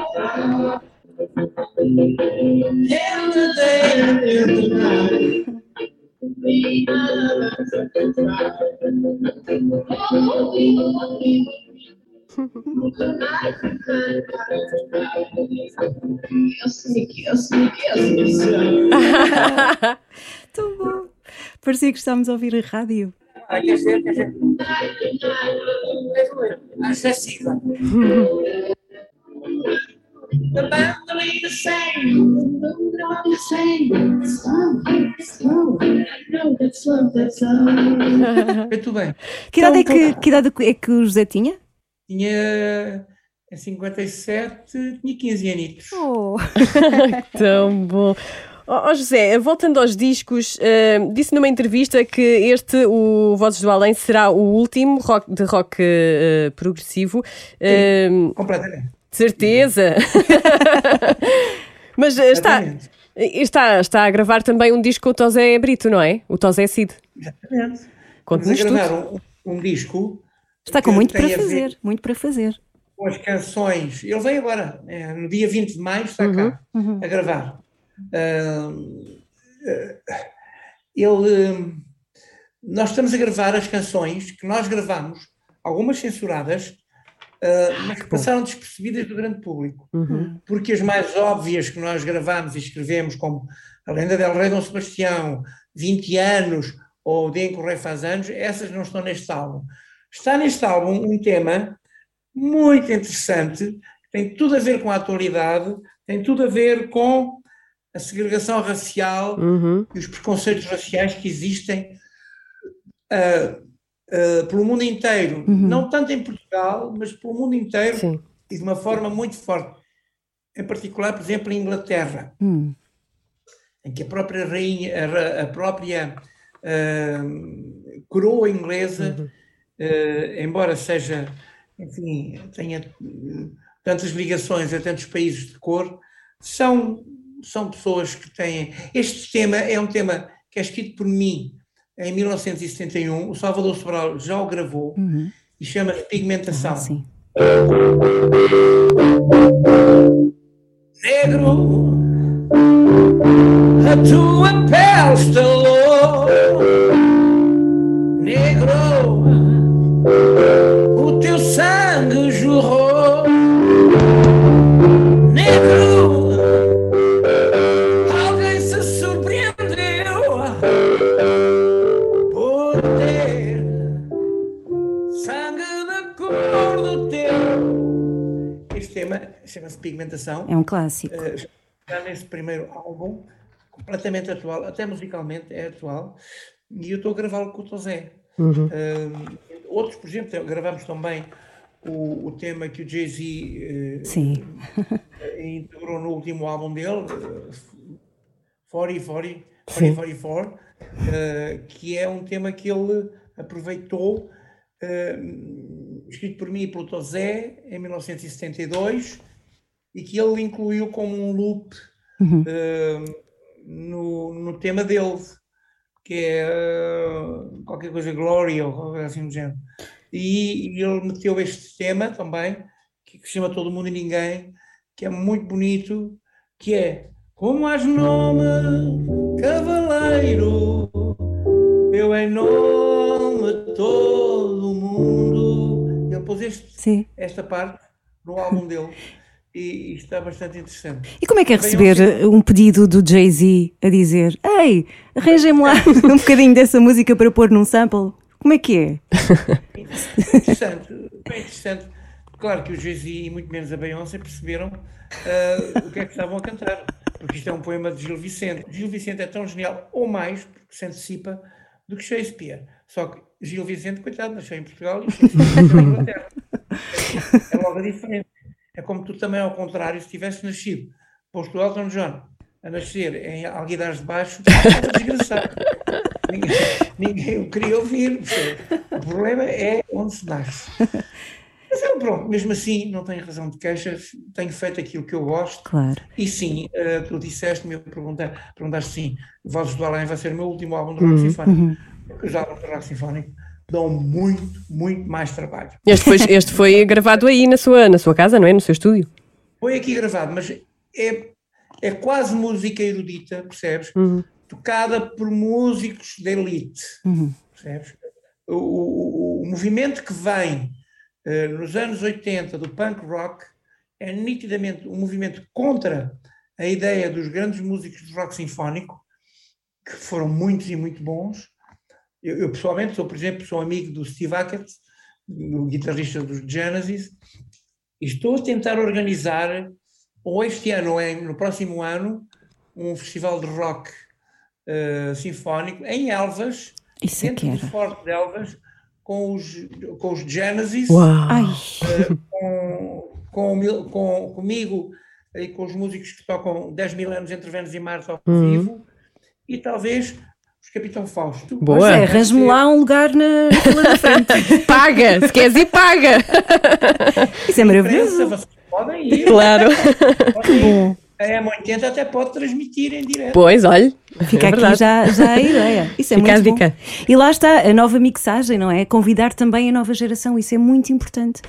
<laughs> Tão bom. Parecia que estávamos a ouvir a rádio. Ah. Acho assim. The ain't the same. Not the same. Muito bem. Que idade, é que, que idade é que o José tinha? Tinha em 57, tinha 15 anitos. Oh. <laughs> Tão bom. Ó ó, José, voltando aos discos, eh, disse numa entrevista que este, o Vozes do Além, será o último rock, de rock eh, progressivo. Eh, Completamente. de certeza. <laughs> Mas eh, está, está, está a gravar também um disco com o Tosé Brito, não é? O Tosé Cid. Exatamente. Conta-nos tudo. gravar um, um disco Está com muito para a ver fazer. Muito para fazer. com as canções. Ele vem agora, é, no dia 20 de maio, está cá a gravar. Ah, ele, nós estamos a gravar as canções que nós gravamos, algumas censuradas, ah, mas que passaram despercebidas do grande público. Porque as mais óbvias que nós gravamos e escrevemos, como a Lenda del Rei Dom Sebastião, 20 anos, ou o Dia em que o Rei faz anos, essas não estão neste álbum. Está neste álbum um tema muito interessante, tem tudo a ver com a atualidade, tem tudo a ver com a segregação racial Uhum. e os preconceitos raciais que existem ah, ah, pelo mundo inteiro, não tanto em Portugal, mas pelo mundo inteiro Sim. e de uma forma muito forte. Em particular, por exemplo, em Inglaterra, Hum. em que a própria rainha, a, a própria ah, coroa inglesa, ah, embora seja, enfim, tenha eh, tantas ligações a tantos países de cor, são, são pessoas que têm. Este tema é um tema que é escrito por mim em 1971, o Salvador Sobral já o gravou e chama-se Pigmentação. Ah, sim. negro a tua pele estalou Pigmentação É um clássico. eh, já nesse primeiro álbum, completamente atual, até musicalmente é atual, e eu estou a gravá-lo com o Tosé. Eh, outros, por exemplo, gravamos também o, o tema que o Jay-Z Sim. integrou no último álbum dele, eh, 40, 40, 40, 44, eh, que é um tema que ele aproveitou, eh, escrito por mim e pelo Tosé, em 1972, e que ele incluiu como um loop eh, no, no tema dele, que é eh, qualquer coisa Glory ou qualquer assim do género. E, e ele meteu este tema também, que se chama Todo Mundo e Ninguém, que é muito bonito, que é Como has nome, cavaleiro, eu em nome todo mundo. Ele pôs este, Sim. esta parte no álbum dele <laughs> e, e está bastante interessante. E como é que é receber ser- um pedido do Jay-Z a dizer Ei, arranjem-me lá <laughs> um bocadinho dessa música para pôr num sample? Como é que é? <laughs> interessante, bem interessante. Claro que o Jay-Z e muito menos a Beyoncé perceberam ah, o que é que estavam a cantar, porque isto é um poema de Gil Vicente. Gil Vicente é tão genial, ou mais, porque se antecipa, do que Shakespeare. Só que Gil Vicente, coitado, nasceu em Portugal e Shakespeare nasceu em Inglaterra. <laughs> É logo a diferença. É como tu também, ao contrário, se tivesse nascido, posto o Elton John a nascer em Alguidares de Baixo, <laughs> era desgraçado. Ninguém, ninguém o queria ouvir. O problema é onde se nasce. Mas é, pronto, mesmo assim, não tenho razão de queixas, tenho feito aquilo que eu gosto. Claro. E sim, eh, tu disseste-me, eu perguntei, perguntaste sim, Vozes do Além vai ser o meu último álbum de rock sinfónico. Porque os álbuns de rock sinfónico dão muito, muito mais trabalho. Este foi, este foi gravado aí na sua, na sua casa, não é? No seu estúdio. Foi aqui gravado, mas é, é quase música erudita, percebes? Tocada por músicos de elite, percebes? O, o- o movimento que vem eh, nos anos 80 do punk rock é nitidamente um movimento contra a ideia dos grandes músicos de rock sinfónico, que foram muitos e muito bons. Eu, eu, pessoalmente sou, por exemplo, sou amigo do Steve Hackett, do guitarrista dos Genesis, e estou a tentar organizar, ou este ano ou em- no próximo ano, um festival de rock eh, sinfónico em Elvas, Isso é dentro do. Forte de Elvas, com os, com os Genesis, Ai, com, com, o com- comigo e com os músicos que tocam 10 mil anos entre Vênus e Marte ao vivo, e talvez os Capitão Fausto. Boa. pois é, arranje-me lá um lugar na fila da frente. <laughs> Paga! Se queres ir, paga! <laughs> Isso é Imprensa, maravilhoso. vocês podem ir. Claro. <laughs> podem ir. bom. A M80 até pode transmitir em direto. Pois, olha. Fica é aqui verdade. já, já a ideia. Isso é Fica muito bom. E lá está a nova mixagem, não é? Convidar também a nova geração, isso é muito importante.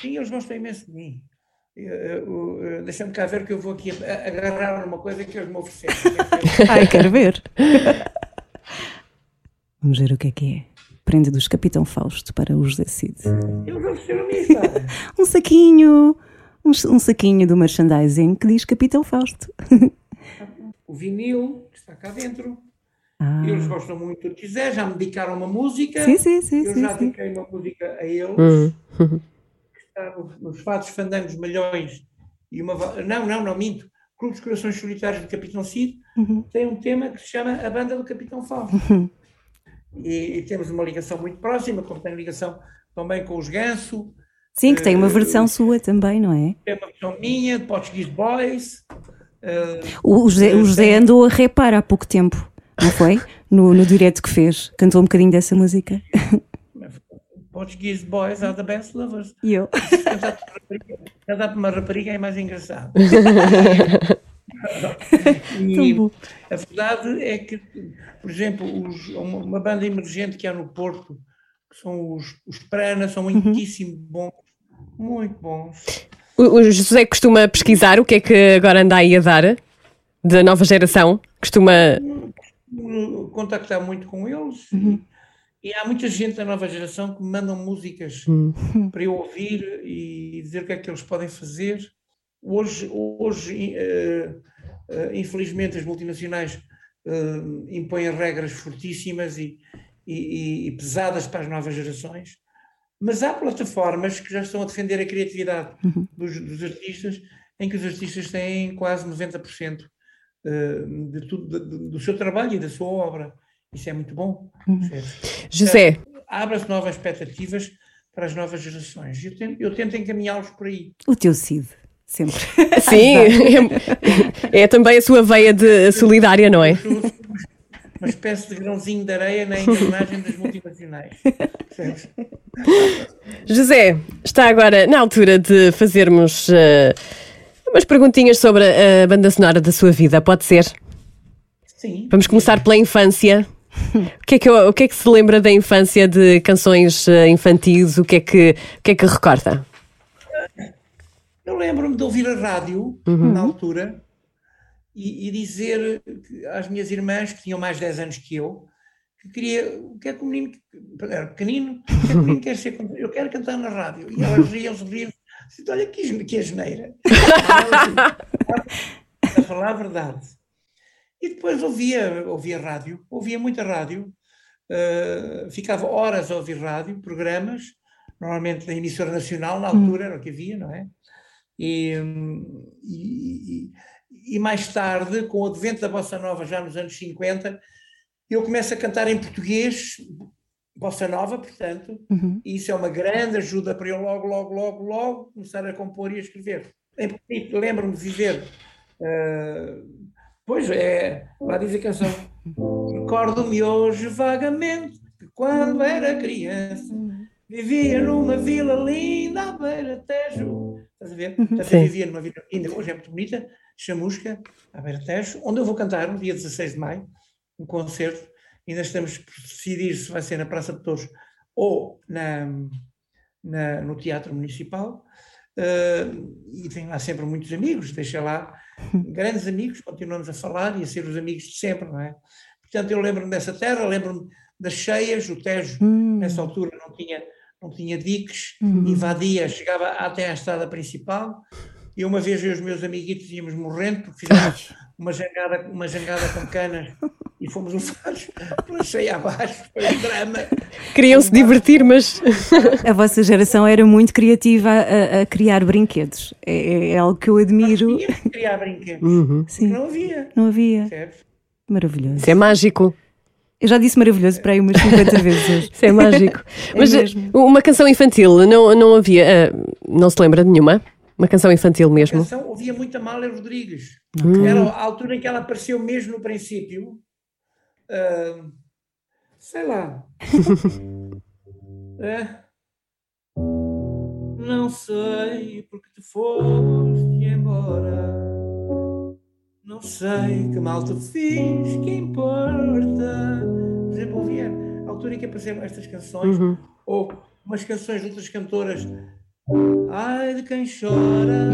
Sim, eles gostam imenso de mim. Deixa-me cá ver que eu vou aqui agarrar uma coisa que eles me ofereceram. Ai, quero ver. Vamos ver o que é que é. Prenda dos Capitão Fausto para o José Cid. Eles ofereceram-me isso. sabe? Um saquinho, um, um saquinho do merchandising que diz Capitão Fausto. O vinil, que está cá dentro. Ah, Eles gostam muito do que quiser, já me dedicaram uma música. sim, sim, sim, Eu sim, já sim. dediquei uma música a eles. Hum. que está no- nos Fatos Fandangos Malhões. E uma, não, não, não, minto. Clube dos Corações Solitários do Capitão Cid Uhum. tem um tema que se chama A Banda do Capitão Fausto. <laughs> E, e temos uma ligação muito próxima, como tem ligação também com os Ganso. Sim, que tem uma versão sua também, não é? Tem uma versão minha, de Portuguese Boys. eh, O, José, o José andou a repar há pouco tempo, não foi? No, no direto que fez. Cantou um bocadinho dessa música. <laughs> Portuguese Boys are the best lovers. E eu. Por uma rapariga é mais engraçado. <laughs> E a verdade é que, por exemplo, os- uma, banda emergente que há no Porto, que são os, os Prana, são muitíssimo bons, muito bons. O, o José costuma pesquisar o que é que agora anda aí a dar da nova geração. Costuma. Contactar muito com eles. Uhum. E há muita gente da nova geração que me mandam músicas para eu ouvir e dizer o que é que eles podem fazer. Hoje, hoje eh, eh, infelizmente, as multinacionais eh, impõem regras fortíssimas e, e- e pesadas para as novas gerações, mas há plataformas que já estão a defender a criatividade dos, dos artistas, em que os artistas têm quase 90% eh, de tudo, de- do seu trabalho e da sua obra. Isso é muito bom. percebes? José, Abre-se novas expectativas para as novas gerações. Eu tento, eu tento encaminhá-los por aí. O teu Cid, sempre. <laughs> sim, é, é também a sua veia de solidária, não é? Uma espécie de grãozinho de areia na engrenagem das multinacionais. José, está agora na altura de fazermos eh, umas perguntinhas sobre a banda sonora da sua vida, pode ser? Sim. Vamos começar pela infância. O que, é que, o que é que se lembra da infância de canções eh, infantis? O que é que, o que, é que recorda? Eu lembro-me de ouvir a rádio, na altura, e, e dizer às minhas irmãs, que tinham mais 10 anos que eu, que queria, o que é que o menino, era pequenino, o que é que o menino quer ser, eu quero cantar na rádio. E elas riam-se, riam-se, disse, olha que, que asneira. a falar a verdade. E depois ouvia, ouvia rádio, ouvia muita rádio, eh, ficava horas a ouvir rádio, programas, normalmente da emissora nacional, na altura era o que havia, não é? E, e, e- mais tarde, com o advento da Bossa Nova, já nos anos 50, eu começo a cantar em português, Bossa Nova, portanto, Uhum. e isso é uma grande ajuda para eu logo, logo, logo, logo começar a compor e a escrever. Lembro-me de viver. eh, pois é, lá diz a canção. Recordo-me hoje vagamente que quando era criança vivia numa vila linda à beira Tejo. Estás a ver? Portanto, eu vivia numa vila ainda hoje é muito bonita, Chamusca, à beira Tejo, onde eu vou cantar no dia 16 de maio, um concerto. Ainda estamos por decidir se vai ser na Praça de Touros ou na, na- no Teatro Municipal. Eh, e tenho lá sempre muitos amigos, deixa lá grandes amigos, continuamos a falar e a ser os amigos de sempre, não é? Portanto, eu lembro-me dessa terra, lembro-me das cheias, o Tejo, Hum. nessa altura não tinha, não tinha diques, Uhum. invadia, chegava até à estrada principal, e uma vez eu e os meus amiguitos íamos morrendo, porque fizemos uma jangada, uma jangada com canas, <laughs> e fomos levados pela cheia abaixo, foi um drama. Queriam se divertir, mas A vossa geração era muito criativa a, a criar brinquedos. É, é- é algo que eu admiro. Criar brinquedos, Uhum. Sim, não havia, não havia. percebes? Maravilhoso. isso é mágico. Eu já disse maravilhoso para aí umas 50 vezes hoje. Isso é mágico. <laughs> Mas eh, mesmo. uma canção infantil, não, não havia, eh, não se lembra de nenhuma? Uma canção infantil mesmo? canção ouvia muito a Mália Rodrigues. Era a altura em que ela apareceu mesmo no princípio. Ah, sei lá. <laughs> É. Não sei porque te foste embora. Não sei que mal te fiz, que importa. Por exemplo, ouvia a altura em que apareceram estas canções, Uhum. ou umas canções de outras cantoras. Ai de quem chora,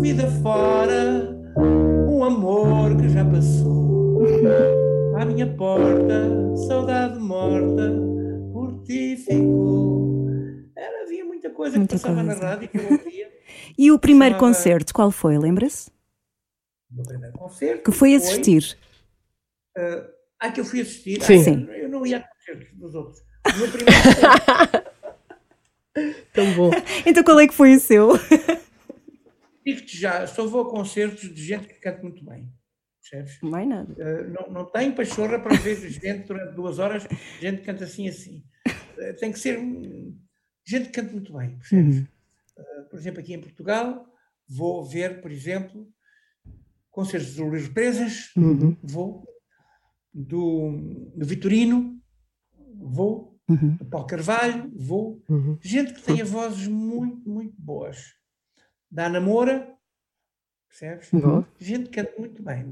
vida fora, um amor que já passou. À minha porta, saudade morta, por ti ficou. Era, havia muita coisa Muita que passava na coisa. rádio que eu ouvia. E o primeiro Chamava- concerto, qual foi? Lembra-se? Meu primeiro concerto. Que foi assistir. Ah, que eu fui assistir. Sim. Ah, Sim. eu não ia a concertos dos outros. O meu primeiro concerto, <laughs> Tão bom. Então qual é que foi o seu? <laughs> digo-te já, só vou a concertos de gente que canta muito bem. Percebes? Mais nada. Uh, não, não tem pachorra para ver gente durante duas horas, gente que canta assim assim. Uh, tem que ser gente que canta muito bem, percebes? Uh, por exemplo, aqui em Portugal, vou ver, por exemplo, concertos do Luís Presas, vou, do, do Vitorino, vou, Uhum. do Paulo Carvalho, vou. Uhum. Gente que tenha vozes muito, muito boas. Da Ana Moura, percebes? Gente que canta muito bem.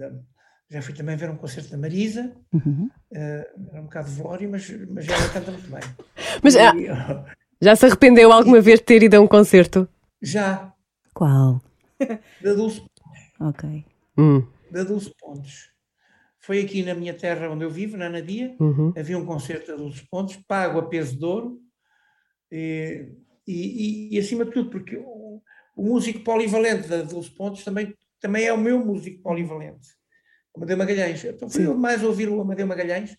Já fui também ver um concerto da Marisa, Uhum. eh, era um bocado velório, mas, mas ela canta muito bem. Mas ah, E, já se arrependeu alguma vez de ter ido a um concerto? já, Qual? da Dulce, Ok. Hum. da Dulce Pontes. Foi aqui na minha terra onde eu vivo, na Anadia, Uhum. havia um concerto da Dulce Pontes, pago a peso de ouro, e, e, e, acima de tudo, porque o, o músico polivalente da Dulce Pontes também, também é o meu músico polivalente, Amadeu Magalhães. Então fui Sim. eu mais ouvir o Amadeu Magalhães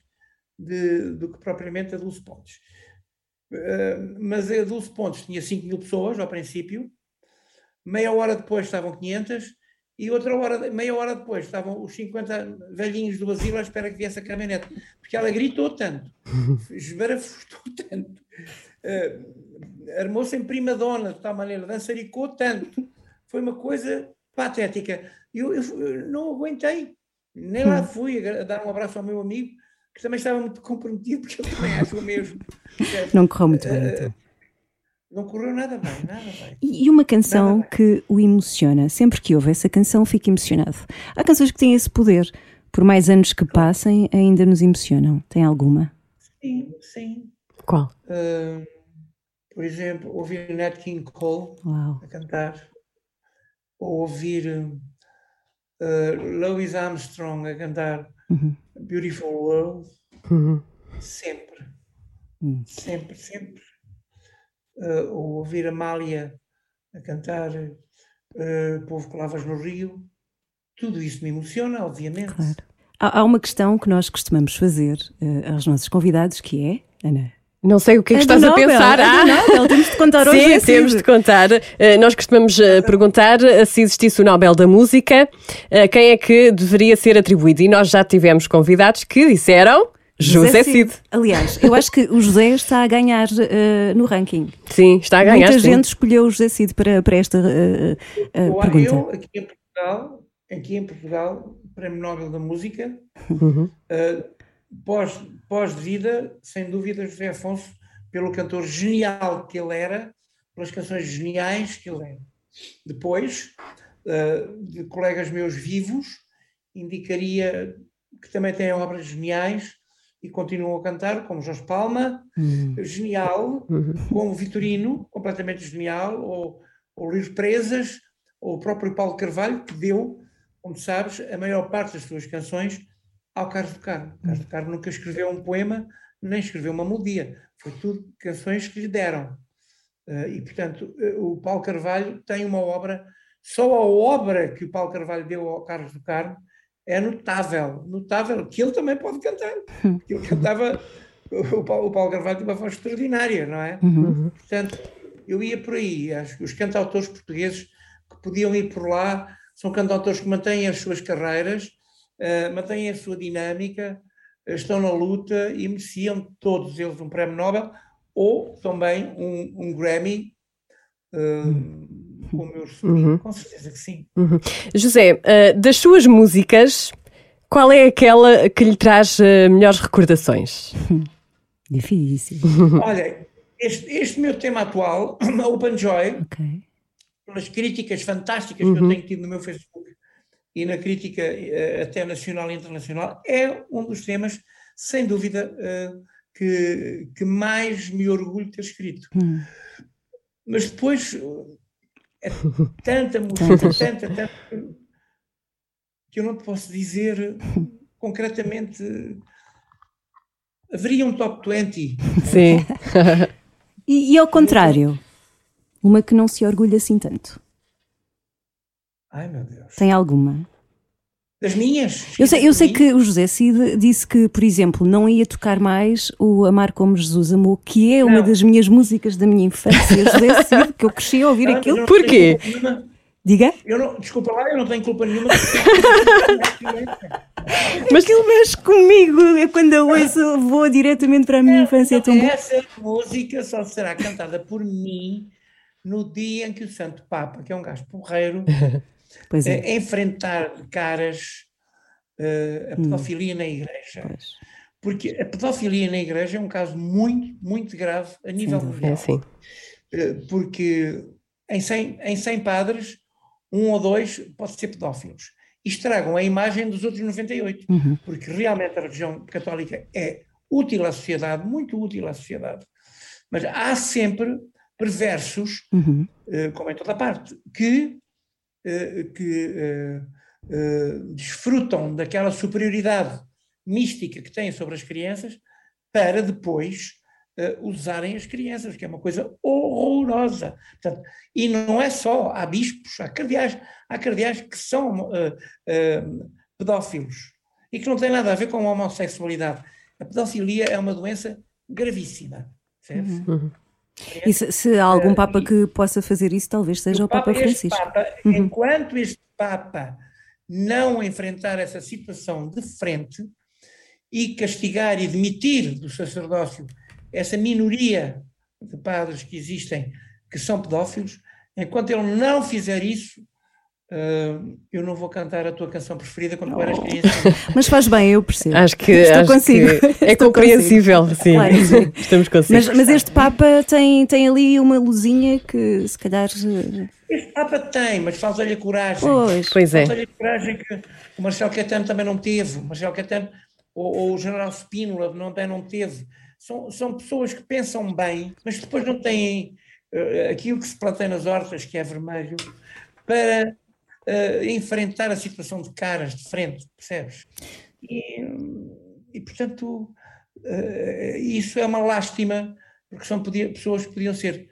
de- do que propriamente a Dulce Pontes. Eh, mas a Dulce Pontes tinha 5 mil pessoas ao princípio, meia hora depois estavam 500 e outra hora, meia hora depois estavam os 50 velhinhos do asilo à espera que viesse a caminhonete, porque ela gritou tanto, <laughs> esbarafustou tanto, eh, armou-se em prima dona, de tal maneira, dançaricou tanto, foi uma coisa patética. Eu, eu, não aguentei, nem lá fui a dar um abraço ao meu amigo, que também estava muito comprometido, porque ele também o mesmo. Não correu muito Eh, bem, então. Não correu nada bem, nada bem. E uma canção Nada que o emociona. Sempre que ouve essa canção, fica emocionado. Há canções que têm esse poder. Por mais anos que passem, ainda nos emocionam. Tem alguma? Sim, sim. Qual? Uh, por exemplo, ouvir Nat King Cole Uau. a cantar, ou ouvir uh, Louis Armstrong a cantar Uhum. Beautiful World, Uhum. Sempre. Hum. Sempre, sempre. Uh, ou ouvir a Mália a cantar uh, Povo que Lavas no Rio. Tudo isso me emociona, obviamente. Claro. Há, há uma questão que nós costumamos fazer uh, aos nossos convidados, que é, Ana, Não sei o que é que É estás a Nobel, pensar. é do Ah, Nobel, temos de contar <laughs> hoje Sim, temos de contar. Nós costumamos perguntar se existisse o Nobel da Música, quem é que deveria ser atribuído. E nós já tivemos convidados que disseram José Cid. Aliás, eu acho que o José está a ganhar eh, no ranking. Sim, está a ganhar. Muita sim. gente escolheu o José Cid para, para esta eh, Eu, pergunta. eu, aqui em Portugal, aqui em Portugal, Prémio Nobel da Música, Uhum. uh, pós, pós-vida, sem dúvida, José Afonso, pelo cantor genial que ele era, pelas canções geniais que ele era. Depois, uh, de colegas meus vivos, indicaria que também têm obras geniais e continuam a cantar, como Jorge Palma, Hum. genial, Uhum. como Vitorino, completamente genial, ou, ou Luís Presas, ou o próprio Paulo Carvalho, que deu, como sabes, a maior parte das suas canções ao Carlos do Carmo. Carlos do Carmo nunca escreveu um poema, nem escreveu uma melodia. Foi tudo canções que lhe deram. Eh, e, portanto, eh, o Paulo Carvalho tem uma obra, só a obra que o Paulo Carvalho deu ao Carlos do Carmo é notável, notável, que ele também pode cantar. Porque Ele cantava, o Paulo, o Paulo Carvalho tem uma voz extraordinária, não é? Uhum. Portanto, eu ia por aí. Acho que os cantautores portugueses que podiam ir por lá são cantautores que mantêm as suas carreiras, eh, mantêm a sua dinâmica, estão na luta e mereciam todos eles um prémio Nobel ou também um, um Grammy, eh, como eu recebi. Uhum. Com certeza que sim. José, eh, das suas músicas, qual é aquela que lhe traz eh, melhores recordações? <laughs> Difícil. <laughs> Olha, este, este meu tema atual, <clears throat> Open Joy, Ok. pelas críticas fantásticas que eu Uhum. tenho tido no meu Facebook e na crítica eh, até nacional e internacional, é um dos temas, sem dúvida, que, que mais me orgulho de ter escrito. Hum. Mas depois é <laughs> tanta música, tanta, tanta, que eu não te posso dizer concretamente. Haveria um top 20. Sim. E, e ao contrário, uma que não se orgulha assim tanto. Ai meu Deus. Tem alguma? Das minhas? Eu sei, eu sei que o José Cid disse que, por exemplo, não ia tocar mais o Amar Como Jesus Amou, que é uma Não. das minhas músicas da minha infância, <laughs> José Cid, que eu cresci a ouvir eu aquilo. não Porquê? Diga? Eu não, desculpa lá, eu não tenho culpa nenhuma. <laughs> Mas aquilo mexe comigo. É quando eu ouço, vou diretamente para a minha infância. É tão bom. Essa música só será cantada por mim no dia em que o Santo Papa, que é um gajo porreiro, <laughs> é. eh, enfrentar caras eh, a pedofilia na igreja. Pois. Porque a pedofilia na igreja é um caso muito, muito grave a nível mundial. É assim. Porque em 100, em 100 padres, um ou dois pode ser pedófilos. E estragam a imagem dos outros 98. Uhum. Porque realmente a religião católica é útil à sociedade, muito útil à sociedade. Mas há sempre perversos, Uhum. eh, como em toda parte, que, que eh, eh, desfrutam daquela superioridade mística que têm sobre as crianças para depois eh, usarem as crianças, que é uma coisa horrorosa. Portanto, e não é só, há bispos, há cardeais, há cardeais que são eh, eh, pedófilos e que não tem nada a ver com a homossexualidade. A pedofilia é uma doença gravíssima. percebes? E se, se há algum Eh, Papa que possa fazer isso, talvez seja o Papa este Francisco. Papa, enquanto este Papa não enfrentar essa situação de frente e castigar e demitir do sacerdócio essa minoria de padres que existem que são pedófilos, enquanto ele não fizer isso, ah, eu não vou cantar a tua canção preferida quando tu eras criança. <laughs> Mas faz bem, eu percebo. Acho que, Estou acho consigo. que é Estou compreensível, sim. Claro sim. <laughs> Estamos consigo. Mas, mas este Papa tem, tem ali uma luzinha que se calhar. eh, Este Papa tem, mas falta-lhe a coragem. Pois. Pois é. Falta-lhe a coragem que o Marcelo Caetano também não teve, o Marcelo Caetano ou, ou o General Spínola não, também não teve. São, são pessoas que pensam bem, mas depois não têm eh, aquilo que se planteia nas hortas, que é vermelho, para eh, enfrentar a situação de caras, de frente, percebes? E, e, portanto, eh, isso é uma lástima, porque são podia- pessoas que podiam ser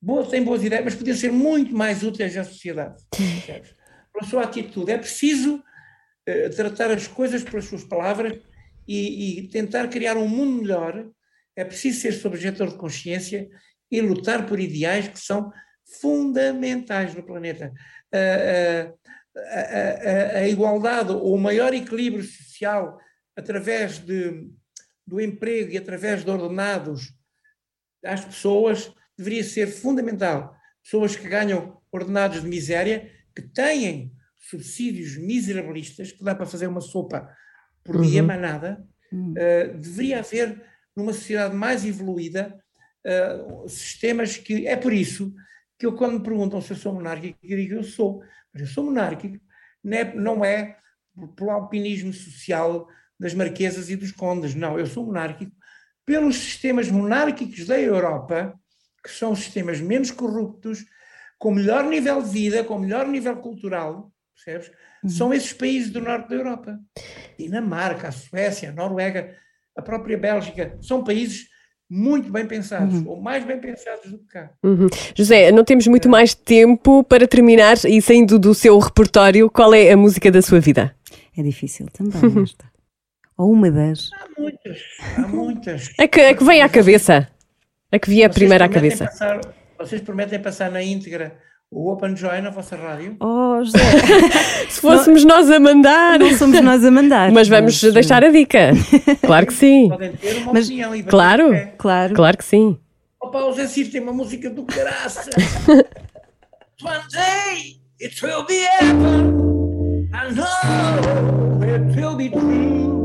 boas, têm boas ideias, mas podiam ser muito mais úteis à sociedade. percebes? Pela sua atitude. É preciso eh, tratar as coisas pelas suas palavras e, e tentar criar um mundo melhor. É preciso ser objetor de consciência e lutar por ideais que são fundamentais no planeta. A- a- a- a- a igualdade ou o maior equilíbrio social através de, do emprego e através de ordenados às pessoas deveria ser fundamental. Pessoas que ganham ordenados de miséria, que têm subsídios miserabilistas, que dá para fazer uma sopa por dia, Uhum. mais nada, Hum. Uh, deveria haver, numa sociedade mais evoluída, uh, sistemas que. É por isso que eu, quando me perguntam se eu sou monárquico, eu digo eu sou. Mas eu sou monárquico, não é, não é pelo alpinismo social das marquesas e dos condes, não. Eu sou monárquico pelos sistemas monárquicos da Europa, que são os sistemas menos corruptos, com melhor nível de vida, com melhor nível cultural, percebes? São esses países do norte da Europa. Dinamarca, a Suécia, a Noruega, a própria Bélgica, são países muito bem pensados, ou mais bem pensados do que cá. Uhum. José, não temos muito mais tempo para terminar e saindo do seu repertório, qual é a música da sua vida? É difícil também esta. Ou uma das. Há muitas, há muitas. <laughs> A que, a que vem à cabeça? A que vier primeiro à cabeça? passar- vocês prometem passar na íntegra o Open Joy na vossa rádio? Oh, José, <laughs> Se fôssemos nós a mandar. não somos nós a mandar. Mas vamos deixar a dica. Claro que sim. Podem ter uma Mas- opinião. e Claro. pé. Claro. Claro que sim. Opa, o Zé Ciro tem uma música do caraça. <laughs> One day it will be heaven. I know it will be true.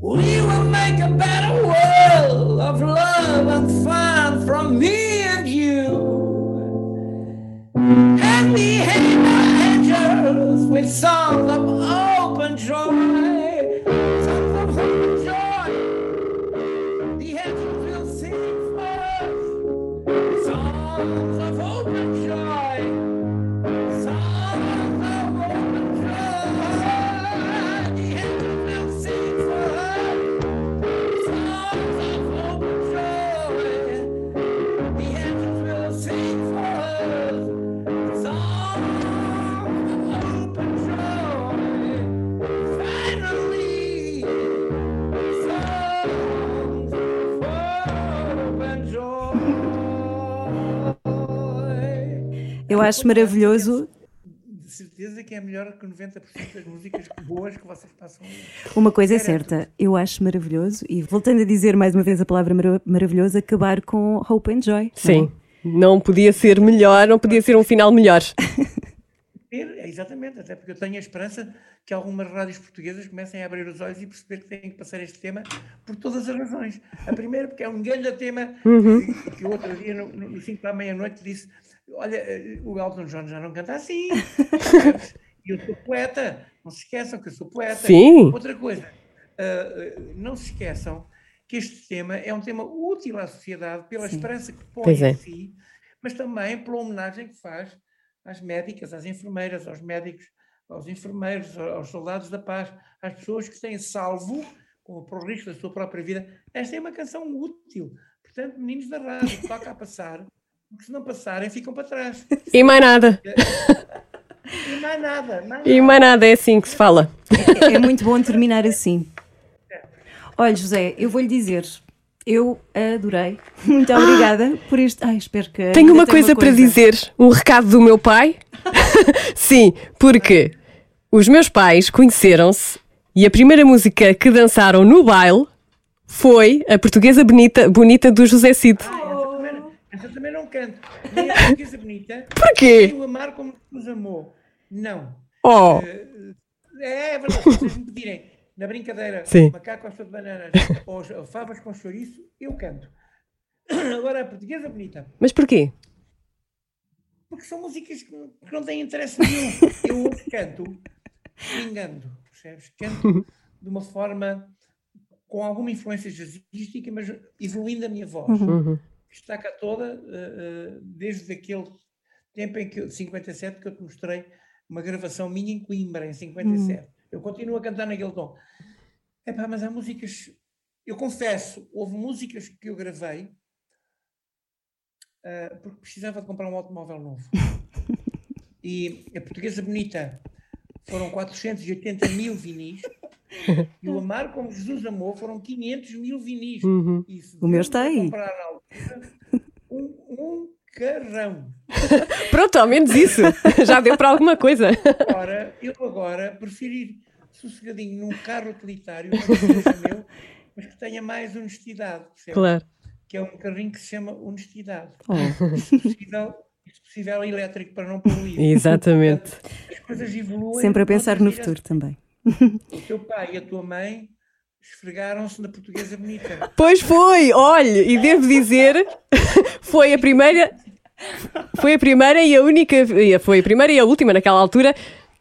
We will make a better world of love and fun from me Hang our angels with songs of open joy. Eu acho maravilhoso De certeza que é melhor que 90% das músicas boas que vocês passam. Uma coisa é certa, eu acho maravilhoso, e voltando a dizer mais uma vez a palavra mara- maravilhoso, acabar com Hope and Joy. não é? Sim. Não podia ser melhor, não podia ser um final melhor. <laughs> É, exatamente, até porque eu tenho a esperança que algumas rádios portuguesas comecem a abrir os olhos e perceber que têm que passar este tema por todas as razões. A primeira, porque é um grande tema que, <laughs> que o outro dia, no, no 5 para a meia-noite, disse: Olha, eh, o Elton John já não canta assim. <laughs> E eu sou poeta, não se esqueçam que eu sou poeta. Sim. Outra coisa, ah, não se esqueçam que este tema é um tema útil à sociedade pela esperança que põe é. em si, mas também pela homenagem que faz às médicas, às enfermeiras, aos médicos, aos enfermeiros, aos soldados da paz, às pessoas que têm salvo, com o risco da sua própria vida. Esta é uma canção útil. Portanto, meninos da rádio, toca a passar, porque se não passarem, ficam para trás. E mais nada. <laughs> E mais nada, mais E nada. mais nada, é assim que se fala. É muito bom terminar assim. Olha, José, eu vou-lhe dizer, eu adorei. <laughs> Muito obrigada por este. Ai, espero que. Tenho uma tenho coisa para dizer, um recado do meu pai. <laughs> Sim, porque os meus pais conheceram-se e a primeira música que dançaram no baile foi a portuguesa bonita, bonita do José Cid. Ah, essa também não canto. Nem a portuguesa bonita. Porquê? Nem o amar como nos amou. Não. Oh, É, é verdade. Se vocês me pedirem na brincadeira Sim. macaco costa de bananas <laughs> ou as- ou favas com chouriço, eu canto. <coughs> Agora a portuguesa bonita. mas porquê? Porque são músicas que não, têm interesse nenhum. Eu canto pingando, percebes? Canto de uma forma com alguma influência jazzística, mas evoluindo a minha voz. Uhum. Está cá toda, eh, eh, desde aquele tempo em que eu, de 57, que eu te mostrei uma gravação minha em Coimbra, em 57. Eu continuo a cantar naquele tom. Epá, mas há músicas eu confesso, houve músicas que eu gravei ah, porque precisava de comprar um automóvel novo. <laughs> E a Portuguesa Bonita foram 480 mil vinis. <laughs> E o Amar como Jesus amou foram 500 mil vinis. Se O meu está aí. comprar na altura um, um carrão. <laughs> Pronto, ao menos isso. <laughs> Já deu para alguma coisa. Ora, eu agora prefiro ir sossegadinho num carro utilitário, que seja meu, mas que tenha mais honestidade. percebes? Claro. Que é um carrinho que se chama honestidade. Oh. Se possível, e se possível elétrico para não poluir. Exatamente. As coisas evoluem. Sempre a pensar no futuro também. O teu pai e a tua mãe esfregaram-se na portuguesa bonita. Pois foi, olhe, e devo dizer, foi a primeira, foi a primeira e a única, foi a primeira e a última naquela altura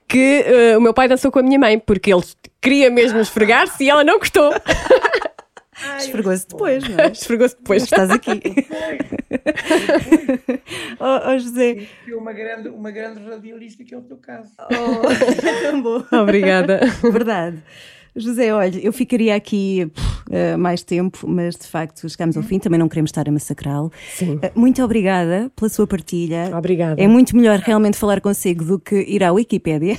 que eh, o meu pai dançou com a minha mãe, porque ele queria mesmo esfregar-se e ela não gostou. Esfregou-se depois, não é? Esfregou-se depois. Estás aqui. <laughs> <laughs> oh, oh, José, uma grande, uma grande radialista que é o teu caso. é <laughs> tão bom. Obrigada. Verdade. José, olha, eu ficaria aqui eh, mais tempo, mas de facto chegamos ao fim, também não queremos estar a massacrá-lo. Sim. Eh, muito obrigada pela sua partilha. Obrigada. É muito melhor realmente falar consigo do que ir à Wikipédia.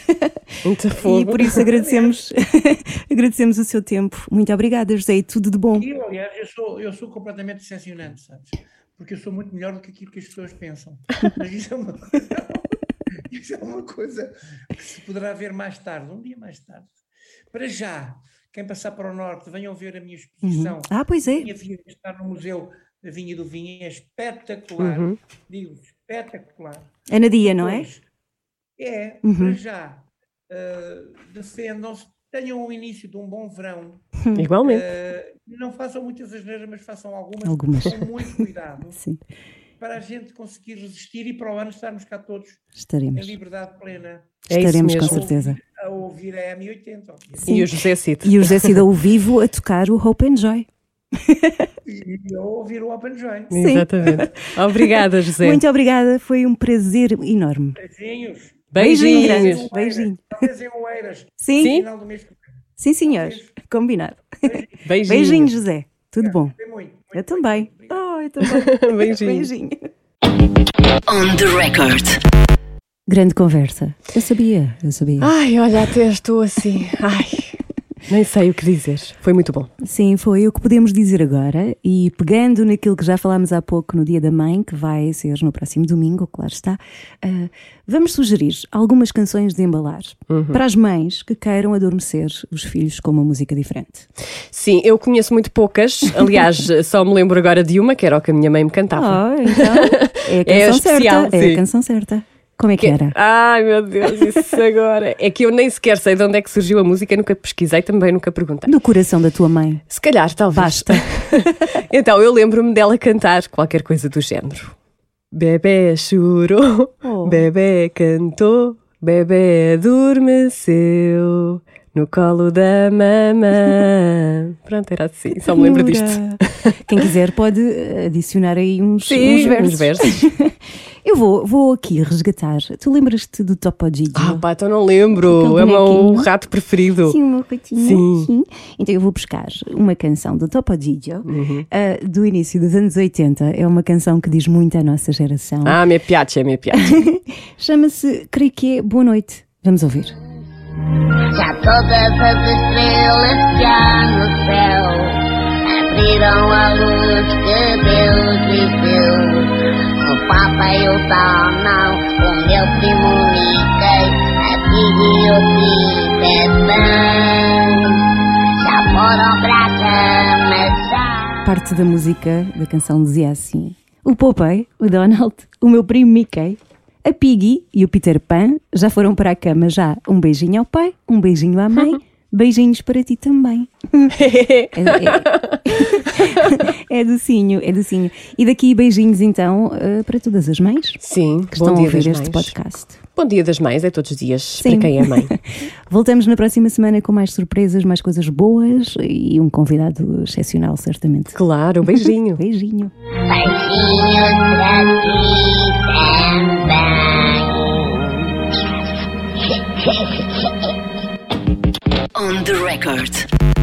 Muito <laughs> e fogo. por isso agradecemos, <laughs> agradecemos o seu tempo. Muito obrigada, José, e tudo de bom. E eu, aliás, eu sou, eu sou completamente decepcionante, sabes? Porque eu sou muito melhor do que aquilo que as pessoas pensam. Mas isso é uma coisa, <laughs> isso é uma coisa que se poderá ver mais tarde, um dia mais tarde. Para já, quem passar para o Norte, venham ver a minha exposição. Ah, pois é. Minha filha está no Museu da Vinha e do Vinho, é espetacular. Uhum. Digo, espetacular. É na dia, não é? Pois, É, Uhum. para já. ah, defendam-se, tenham o início de um bom verão. <laughs> Igualmente. Uh, não façam muitas asneiras, mas façam algumas, Algumas. com muito cuidado <laughs> Sim, para a gente conseguir resistir e para o ano estarmos cá todos em estaremos. liberdade plena É isso Estaremos com certeza. A ouvir a M80. obviamente. E o José Cid. E o José Cid ao vivo a tocar o Hope and Joy. <laughs> E, a ouvir o Open Joy. Sim. Exatamente. Obrigada, José. Muito obrigada, foi um prazer enorme. Beijinhos. Beijinhos. grande. Beijinho. Talvez em Oeiras. Sim, no sim, Final do mês que vem. senhor. Combinado. Beijinhos. Beijinho, José. Tudo bom. Gostei muito. muito, Eu também. Obrigado. Oh, eu também. <laughs> Beijinhos. Beijinho. On the record. Grande conversa. Eu sabia, eu sabia. Ai, olha, até estou assim. Ai, nem sei o que dizer. Foi muito bom. Sim, foi o que podemos dizer agora. E pegando naquilo que já falámos há pouco no Dia da Mãe, que vai ser no próximo domingo, claro está, ah, vamos sugerir algumas canções de embalar para as mães que queiram adormecer os filhos com uma música diferente. Sim, eu conheço muito poucas. Aliás, <laughs> só me lembro agora de uma, que era o que a minha mãe me cantava. Oh, então é a <laughs> É canção especial, certa. É sim. a canção certa. Como é que era? Ai, meu Deus, isso agora. É que eu nem sequer sei de onde é que surgiu a música, nunca pesquisei, também nunca perguntei. Do coração da tua mãe. Se calhar, talvez. Basta. <laughs> então, eu lembro-me dela cantar qualquer coisa do género. Bebê chorou, Oh. bebê cantou, bebê adormeceu no colo da mamã. Pronto, era assim, só me lembro disto. Quem quiser pode eh, adicionar aí uns, Sim, uns versos. uns versos. <laughs> Eu vou, vou aqui resgatar. Tu lembras-te do Topo Gigi? Ah, pá, então não lembro. É o meu rato preferido. Sim, uma coitinha. Sim. Sim. Então eu vou buscar uma canção do Topo Gigi, Uhum. ah, do início dos anos 80. É uma canção que diz muito à nossa geração. Ah, me piace, me piace. <laughs> Chama-se Creio que é Boa Noite. Vamos ouvir. Já todas as estrelas que há no céu abriram a luz que Deus lhes deu. O Papa e o não, o meu primo Mickey, a Pig e o Peter Já foram pra cama, já. Parte da música da canção dizia assim: O Popeye, o Donald, o meu primo Mickey, a Piggy e o Peter Pan já foram para a cama já. Um beijinho ao pai, um beijinho à mãe, <laughs> beijinhos para ti também. <laughs> É, é, <laughs> é docinho, é docinho. E daqui beijinhos então eh, para todas as mães Sim, que bom estão a dia ouvir das este mães. podcast. Bom dia das mães, é todos os dias, Sim. para quem é mãe. <laughs> Voltamos na próxima semana com mais surpresas, mais coisas boas e um convidado excepcional, certamente. Claro, um beijinho. Beijinho. Beijinhos pra ti também. On the record.